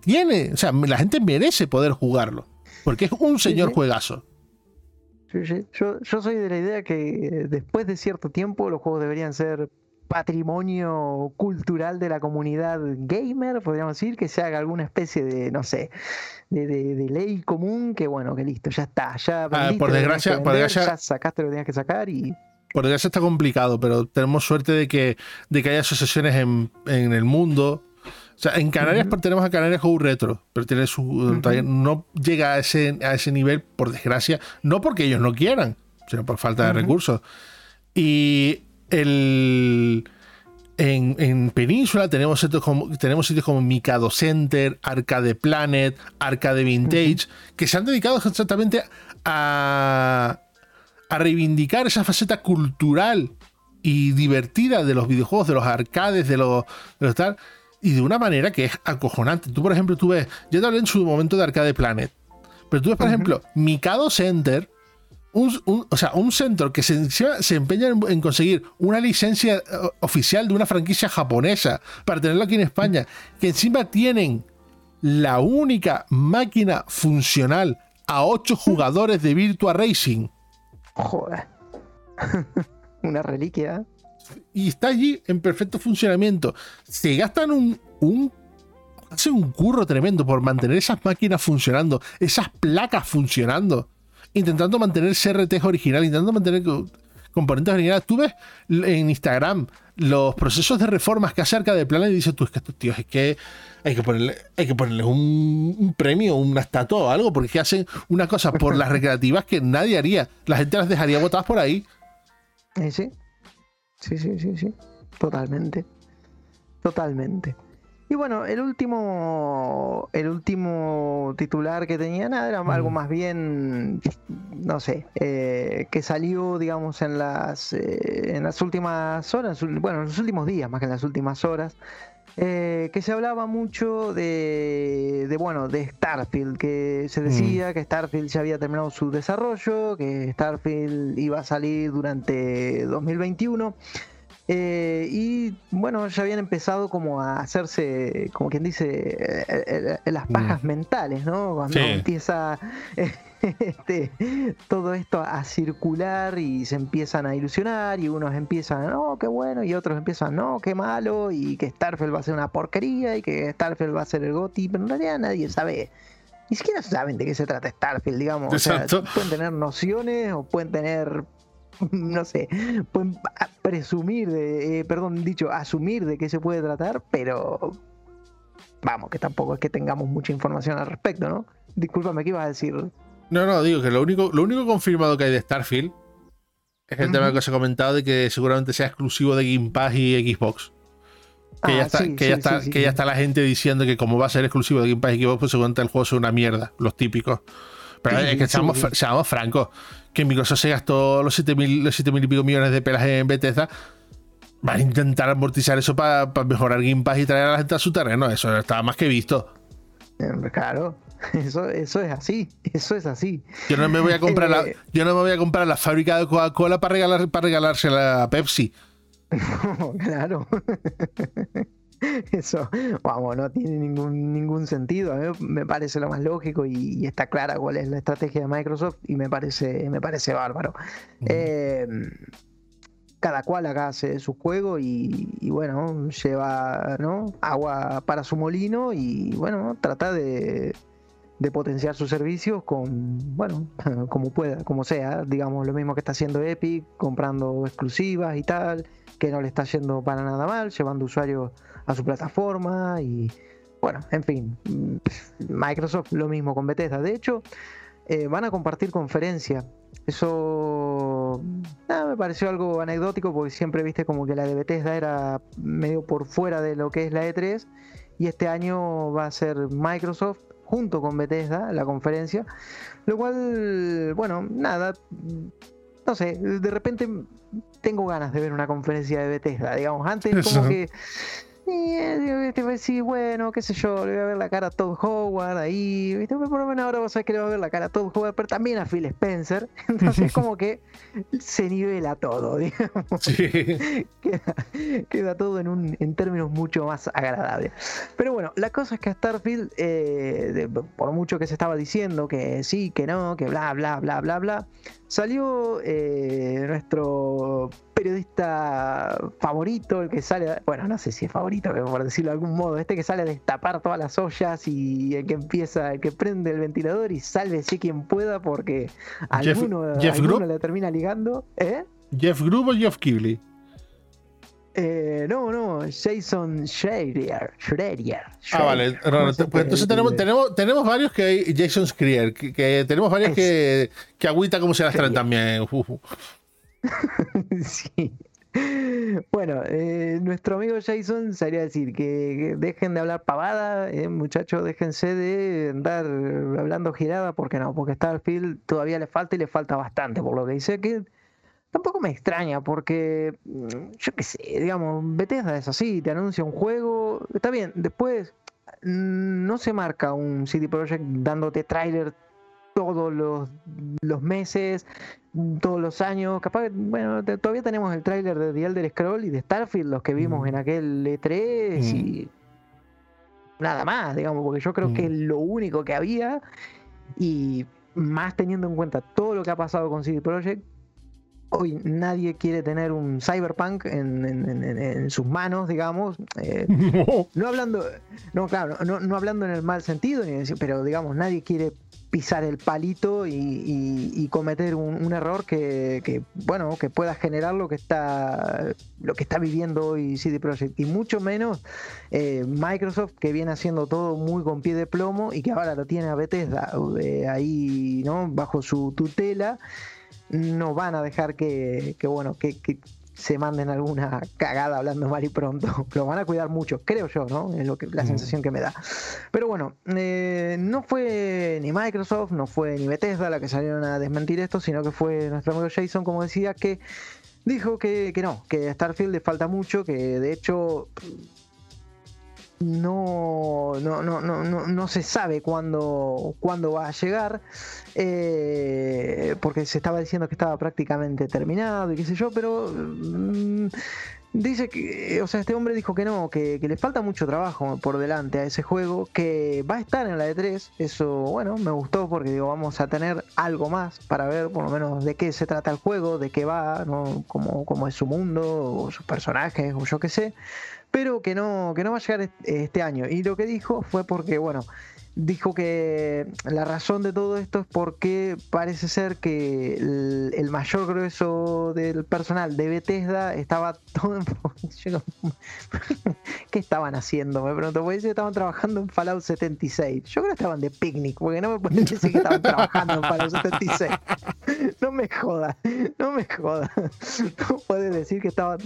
S2: tiene, o sea, la gente merece poder jugarlo. Porque es un señor juegazo.
S1: Yo, yo, soy de la idea que después de cierto tiempo los juegos deberían ser patrimonio cultural de la comunidad gamer, podríamos decir, que se haga alguna especie de, no sé, de, ley común, que bueno, que listo, ya está, ya,
S2: ah, por desgracia, por desgracia,
S1: ya sacaste lo que tenías que sacar y...
S2: Por desgracia está complicado, pero tenemos suerte de que, de que haya asociaciones en, en el mundo. O sea, en Canarias tenemos a Canarias Go Retro, pero tiene su, no llega a ese, a ese nivel, por desgracia, no porque ellos no quieran, sino por falta de recursos. Y el, en, Península tenemos sitios, como, tenemos sitios como Mikado Center, Arcade Planet, Arcade Vintage, que se han dedicado exactamente a, a reivindicar esa faceta cultural y divertida de los videojuegos, de los arcades, de los, de los tal, y de una manera que es acojonante. Tú, por ejemplo, tú ves, yo te hablé en su momento de Arcade Planet, pero tú ves, por ejemplo, Mikado Center, un, o sea, un centro que se, se empeña en, conseguir una licencia eh, oficial de una franquicia japonesa para tenerlo aquí en España, que encima tienen la única máquina funcional a 8 jugadores de Virtua Racing.
S1: Joder. [LAUGHS] una reliquia.
S2: Y está allí en perfecto funcionamiento. Se gastan un, un hace un curro tremendo por mantener esas máquinas funcionando, esas placas funcionando intentando mantener CRT original, intentando mantener componentes originales. Tú ves en Instagram los procesos de reformas que hace de Plana y dices tú, es que estos tíos, es que hay que ponerle, hay que ponerles un, premio, una estatua o algo, porque hacen una cosa por las recreativas que nadie haría. La gente las dejaría botadas por ahí.
S1: Eh, sí, sí, sí, sí, sí. Totalmente. Totalmente. Y bueno, el último, el último titular que tenía nada era algo más bien, no sé, eh, que salió, digamos, en las, eh, en las últimas horas, bueno, en los últimos días, más que en las últimas horas, eh, que se hablaba mucho de, de, bueno, de Starfield, que se decía mm. que Starfield ya había terminado su desarrollo, que Starfield iba a salir durante 2021. Eh, y bueno, ya habían empezado como a hacerse, como quien dice, eh, eh, las pajas mm. mentales, ¿no? Cuando empieza [LAUGHS] este, todo esto a circular y se empiezan a ilusionar y unos empiezan, no, qué bueno, y otros empiezan, no, qué malo, y que Starfield va a ser una porquería y que Starfield va a ser el GOTI, pero en realidad nadie sabe ni siquiera saben de qué se trata Starfield, digamos. O sea, pueden tener nociones o pueden tener [LAUGHS] no sé, pueden presumir, de, eh, perdón, dicho, asumir de qué se puede tratar, pero vamos, que tampoco es que tengamos mucha información al respecto, ¿no? Discúlpame, ¿qué ibas a decir?
S2: No, no, digo que lo único, lo único confirmado que hay de Starfield es el tema que os he comentado de que seguramente sea exclusivo de Game Pass y Xbox. Que, ya, ah, está, que, ya, está, que ya está la gente diciendo que como va a ser exclusivo de Game Pass y Xbox, pues seguramente el juego es una mierda, los típicos. Pero es que seamos, seamos francos que Microsoft se gastó los 7.000 los y pico millones de pelas en Bethesda, va a intentar amortizar eso para mejorar Game Pass y traer a la gente a su terreno. Eso estaba más que visto.
S1: Claro, [LAUGHS] eso, eso es así, eso es así.
S2: Yo no me voy a comprar la, eh, yo no me voy a comprar la fábrica de Coca-Cola para regalar, para regalársela a Pepsi. [LAUGHS]
S1: claro. [LAUGHS] [LAUGHS] Eso, vamos, no tiene ningún, ningún sentido. A mí me parece lo más lógico y, está clara cuál es la estrategia de Microsoft y me parece, me parece bárbaro. Eh, cada cual acá hace su juego y, bueno, lleva agua para su molino y bueno, trata de, de potenciar sus servicios con, bueno, [LAUGHS] como pueda, como sea, digamos, lo mismo que está haciendo Epic, comprando exclusivas y tal, que no le está yendo para nada mal, llevando usuarios a su plataforma y bueno, en fin, Microsoft lo mismo con Bethesda. De hecho, eh, van a compartir conferencia. Eso me pareció algo anecdótico porque siempre viste como que la de Bethesda era medio por fuera de lo que es la E3 y este año va a ser Microsoft junto con Bethesda la conferencia. Lo cual, bueno, nada, no sé, de repente tengo ganas de ver una conferencia de Bethesda, digamos, antes como que te voy a decir, bueno, qué sé yo, le voy a ver la cara a Todd Howard ahí, ¿viste? por lo menos ahora vos sabés que le va a ver la cara a Todd Howard, pero también a Phil Spencer, [LAUGHS] entonces [LAUGHS] como que se nivela todo, [LAUGHS] digamos. Queda, todo en, un, en términos mucho más agradables. Pero bueno, la cosa es que a Starfield, eh, por mucho que se estaba diciendo que sí, que no, que bla, bla, bla, bla, bla, salió eh, nuestro periodista favorito, el que sale, bueno, no sé si es favorito, por decirlo de algún modo, este que sale a destapar todas las ollas y el que empieza, el que prende el ventilador y sálvese quien pueda porque alguno, Jeff alguno le termina ligando. ¿eh?
S2: ¿Jeff Grubb o Jeff Kibley?
S1: Eh, no, no, Jason Schreier. Schreier,
S2: ah, vale. pues entonces tenemos, tenemos, tenemos varios que hay Jason Schreier, que, tenemos varios que, que agüita como se las traen también. [LAUGHS]
S1: sí. Bueno, eh, nuestro amigo Jason salía a decir que, dejen de hablar pavada, eh, muchachos, déjense de andar hablando girada, porque no, porque Starfield todavía le falta y le falta bastante, por lo que dice que tampoco me extraña, porque mm, yo qué sé, digamos, Bethesda es así, te anuncia un juego, está bien, después mm, no se marca un CD Projekt dándote trailer todos los, los meses, todos los años. Capaz, bueno, todavía tenemos el tráiler de The Elder Scroll y de Starfield, los que vimos en aquel E3 y nada más, digamos, porque yo creo que es lo único que había y más teniendo en cuenta todo lo que ha pasado con CD Projekt, hoy nadie quiere tener un cyberpunk en, sus manos, digamos. Eh, [LAUGHS] no. hablando, no, claro, no, no, hablando en el mal sentido, pero digamos, nadie quiere pisar el palito y, cometer un, error que, bueno, que pueda generar lo que está, lo que está viviendo hoy CD Projekt. Y mucho menos eh, Microsoft, que viene haciendo todo muy con pie de plomo y que ahora lo tiene a Bethesda eh, ahí, ¿no? Bajo su tutela no van a dejar que, bueno, que, se manden alguna cagada hablando mal y pronto. [LAUGHS] Lo van a cuidar mucho, creo yo, ¿no? Es lo que, la sensación que me da. Pero bueno, eh, no fue ni Microsoft, no fue ni Bethesda la que salieron a desmentir esto, sino que fue nuestro amigo Jason, como decía, que dijo que, que no, que a Starfield le falta mucho, que de hecho no, no, no, no, no, se sabe cuándo, cuándo va a llegar, eh, porque se estaba diciendo que estaba prácticamente terminado y qué sé yo, pero mm, dice que, o sea, este hombre dijo que no, que, le falta mucho trabajo por delante a ese juego, que va a estar en la de 3, eso, bueno, me gustó porque digo, vamos a tener algo más para ver por lo menos de qué se trata el juego, de qué va, ¿no? cómo, cómo es su mundo, o sus personajes, o yo qué sé pero que no, que no va a llegar este año. Y lo que dijo fue porque, bueno, dijo que la razón de todo esto es porque parece ser que el, mayor grueso del personal de Bethesda estaba todo en... [LAUGHS] ¿Qué estaban haciendo? Me pregunto, porque estaban trabajando en Fallout 76. Yo creo que estaban de picnic, porque no me pueden decir que estaban [LAUGHS] trabajando en Fallout 76. No me joda, no me joda. No puedes decir que estaban...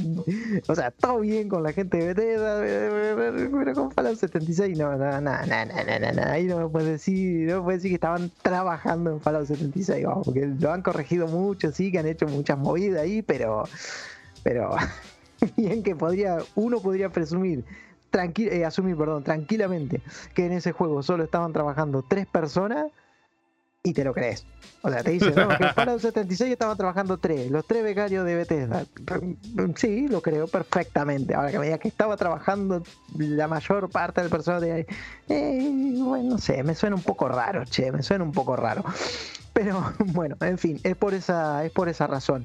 S1: O sea, todo bien con la gente de Bethesda, pero con Fallout 76 no, no, no, no, no, no, ahí no me puedes decir, no me puedes decir que estaban trabajando en Fallout 76, porque lo han corregido mucho, sí, que han hecho muchas movidas ahí, pero, pero [LAUGHS] bien que podría, uno podría presumir, tranqui eh, asumir, perdón, tranquilamente que en ese juego solo estaban trabajando tres personas y te lo crees. O sea, te dicen, [LAUGHS] no, que Fallout 76 estaban trabajando tres, los tres becarios de Bethesda. Sí, lo creo perfectamente. Ahora que me diga que estaba trabajando la mayor parte del personal de eh, bueno, no sé, me suena un poco raro, che, me suena un poco raro. Pero [LAUGHS] bueno, en fin, es por esa, es por esa razón.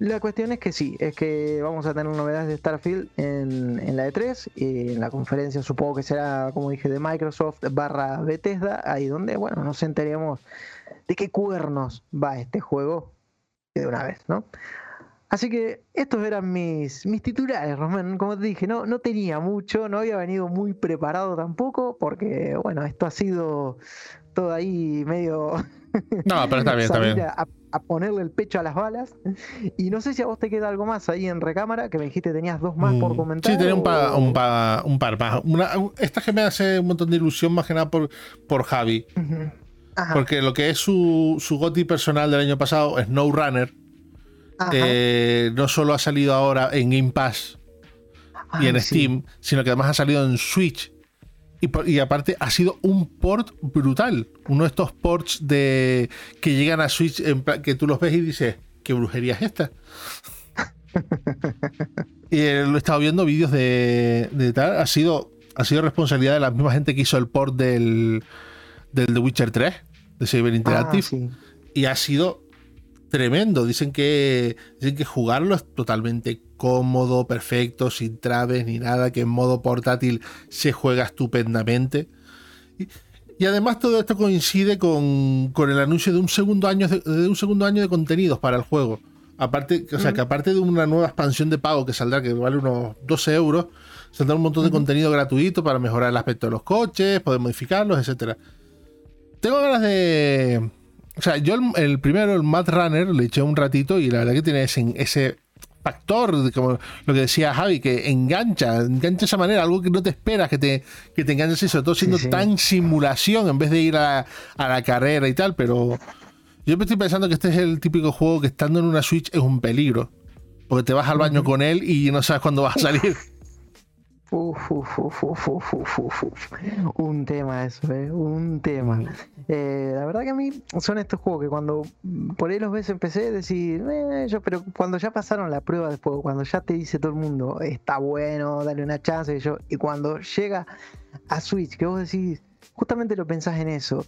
S1: La cuestión es que sí, es que vamos a tener novedades de Starfield en, en la E3 y en la conferencia supongo que será, como dije, de Microsoft barra Bethesda, ahí donde, bueno, nos enteremos de qué cuernos va este juego de una vez, ¿no? Así que estos eran mis, mis titulares, Román. Como te dije, no, no tenía mucho, no había venido muy preparado tampoco, porque, bueno, esto ha sido todo ahí medio.
S2: No, pero está bien, está bien
S1: a ponerle el pecho a las balas. Y no sé si a vos te queda algo más ahí en recámara, que me dijiste tenías dos más por mm, comentar.
S2: Sí, tenía un, par, un, un par más. esta que me hace un montón de ilusión más que nada por, por Javi. Porque lo que es su, su GOTI personal del año pasado, SnowRunner, eh, no solo ha salido ahora en Game Pass y en Steam, sino que además ha salido en Switch y, aparte ha sido un port brutal. Uno de estos ports de que llegan a Switch, en que tú los ves y dices, ¿qué brujería es esta? [LAUGHS] y lo he estado viendo vídeos de, tal. Ha sido, ha sido responsabilidad de la misma gente que hizo el port del, del The Witcher 3, de Cyber Interactive. Ah, y ha sido tremendo. Dicen que, dicen que jugarlo es totalmente cómodo, perfecto, sin traves ni nada, que en modo portátil se juega estupendamente. Y, además todo esto coincide con, el anuncio de un segundo año de, un segundo año de contenidos para el juego. Aparte, o sea, que aparte de una nueva expansión de pago que saldrá, que vale unos 12 euros, saldrá un montón de contenido gratuito para mejorar el aspecto de los coches, poder modificarlos, etcétera. Tengo ganas de. O sea, yo el, primero, el Mad Runner, le eché un ratito y la verdad que tiene ese, ese factor, como lo que decía Javi, que engancha, engancha de esa manera, algo que no te esperas que te, que te enganches y sobre todo siendo tan simulación en vez de ir a, a la carrera y tal, pero yo me estoy pensando que este es el típico juego que estando en una Switch es un peligro. Porque te vas al baño con él y no sabes cuándo vas a salir. [LAUGHS]
S1: un tema eso, ¿eh? Un tema. Eh, la verdad que a mí son estos juegos que cuando por ahí los ves empecé a decir, eh, yo, pero cuando ya pasaron la prueba de juego, cuando ya te dice todo el mundo, está bueno, dale una chance, y, yo, y cuando llega a Switch, que vos decís, justamente lo pensás en eso,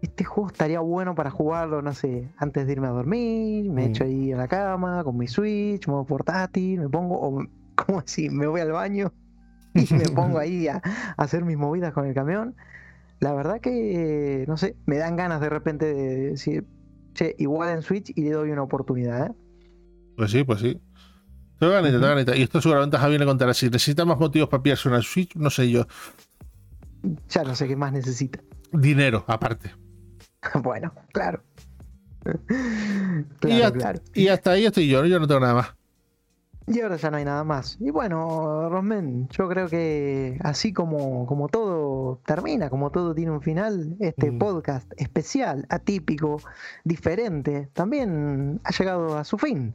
S1: este juego estaría bueno para jugarlo, no sé, antes de irme a dormir, me echo ahí en la cama con mi Switch, modo portátil, me pongo, o [LAUGHS] como así, me voy al baño y me pongo [LAUGHS] ahí a, hacer mis movidas con el camión. La verdad que, no sé, me dan ganas de repente de decir, che, igual en Switch y le doy una oportunidad, ¿eh?
S2: Pues sí, pues sí. Tengo ganas, tengo ganas. Y esto seguramente Javier le contará. Si necesita más motivos para pillarse una Switch, no sé yo.
S1: Ya no sé qué más necesita.
S2: Dinero, aparte. [LAUGHS]
S1: bueno, claro.
S2: y, hasta, y hasta ahí estoy yo, yo no tengo nada más.
S1: Y ahora ya no hay nada más. Y bueno, Rosmen, yo creo que así como, como todo termina, como todo tiene un final, este mm. podcast especial, atípico, diferente, también ha llegado a su fin.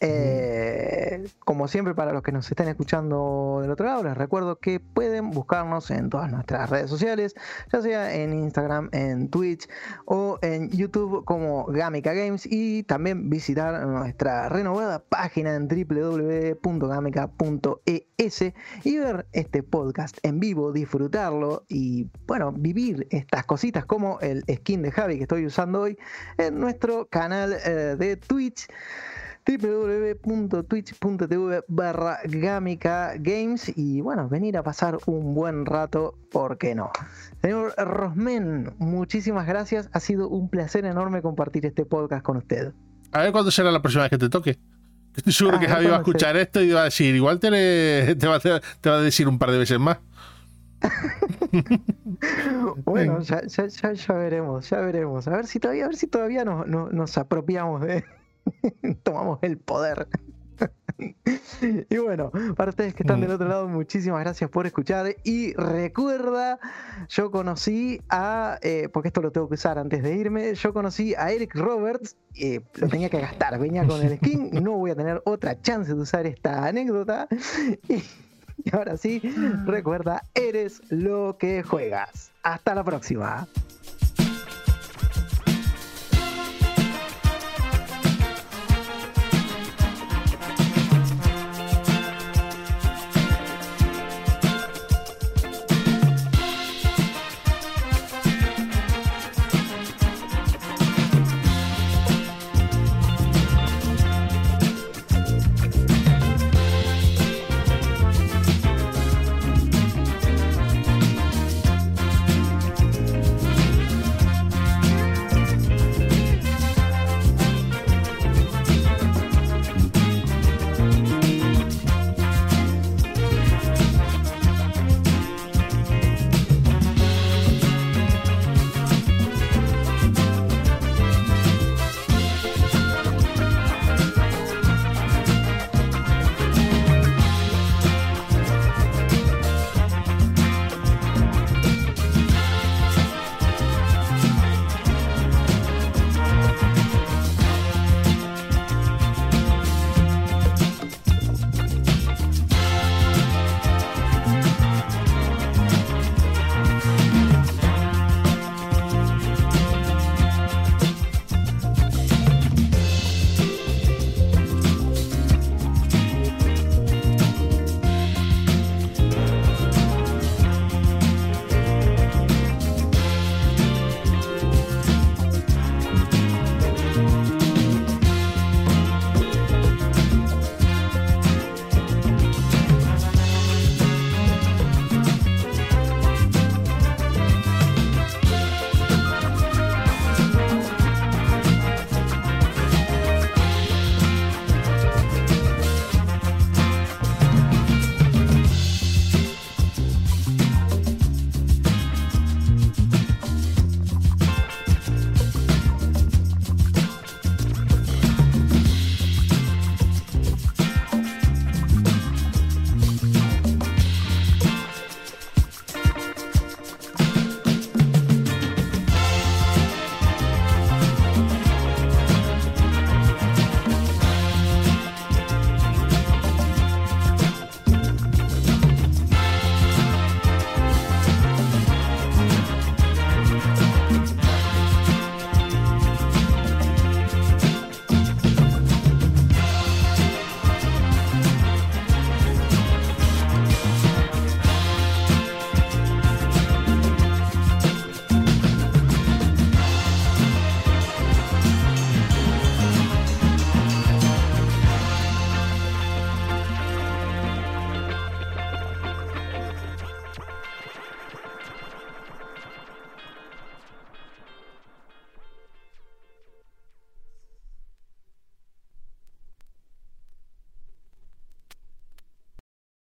S1: Eh, como siempre, para los que nos estén escuchando del otro lado, les recuerdo que pueden buscarnos en todas nuestras redes sociales, ya sea en Instagram, en Twitch o en YouTube como Gamica Games y también visitar nuestra renovada página en www.gamica.es y ver este podcast en vivo, disfrutarlo y bueno, vivir estas cositas como el skin de Javi que estoy usando hoy en nuestro canal eh, de Twitch www.twitch.tv barra Gamica Games y bueno, venir a pasar un buen rato, ¿por qué no? Señor Rosmen, muchísimas gracias, ha sido un placer enorme compartir este podcast con usted.
S2: A ver cuándo será la próxima vez que te toque. Estoy seguro que ah, Javi va a escuchar esto y va a decir, igual te, te, va a, decir un par de veces más. [LAUGHS]
S1: bueno, ya, veremos, ya veremos. A ver si todavía, a ver si todavía nos apropiamos de, [LAUGHS] tomamos el poder. [LAUGHS] y bueno, para ustedes que están del otro lado, muchísimas gracias por escuchar. Y recuerda, yo conocí a, eh, porque esto lo tengo que usar antes de irme, yo conocí a Eric Roberts, eh, lo tenía que gastar, venía con el skin, [LAUGHS] no voy a tener otra chance de usar esta anécdota. y ahora sí, recuerda, eres lo que juegas. Hasta la próxima.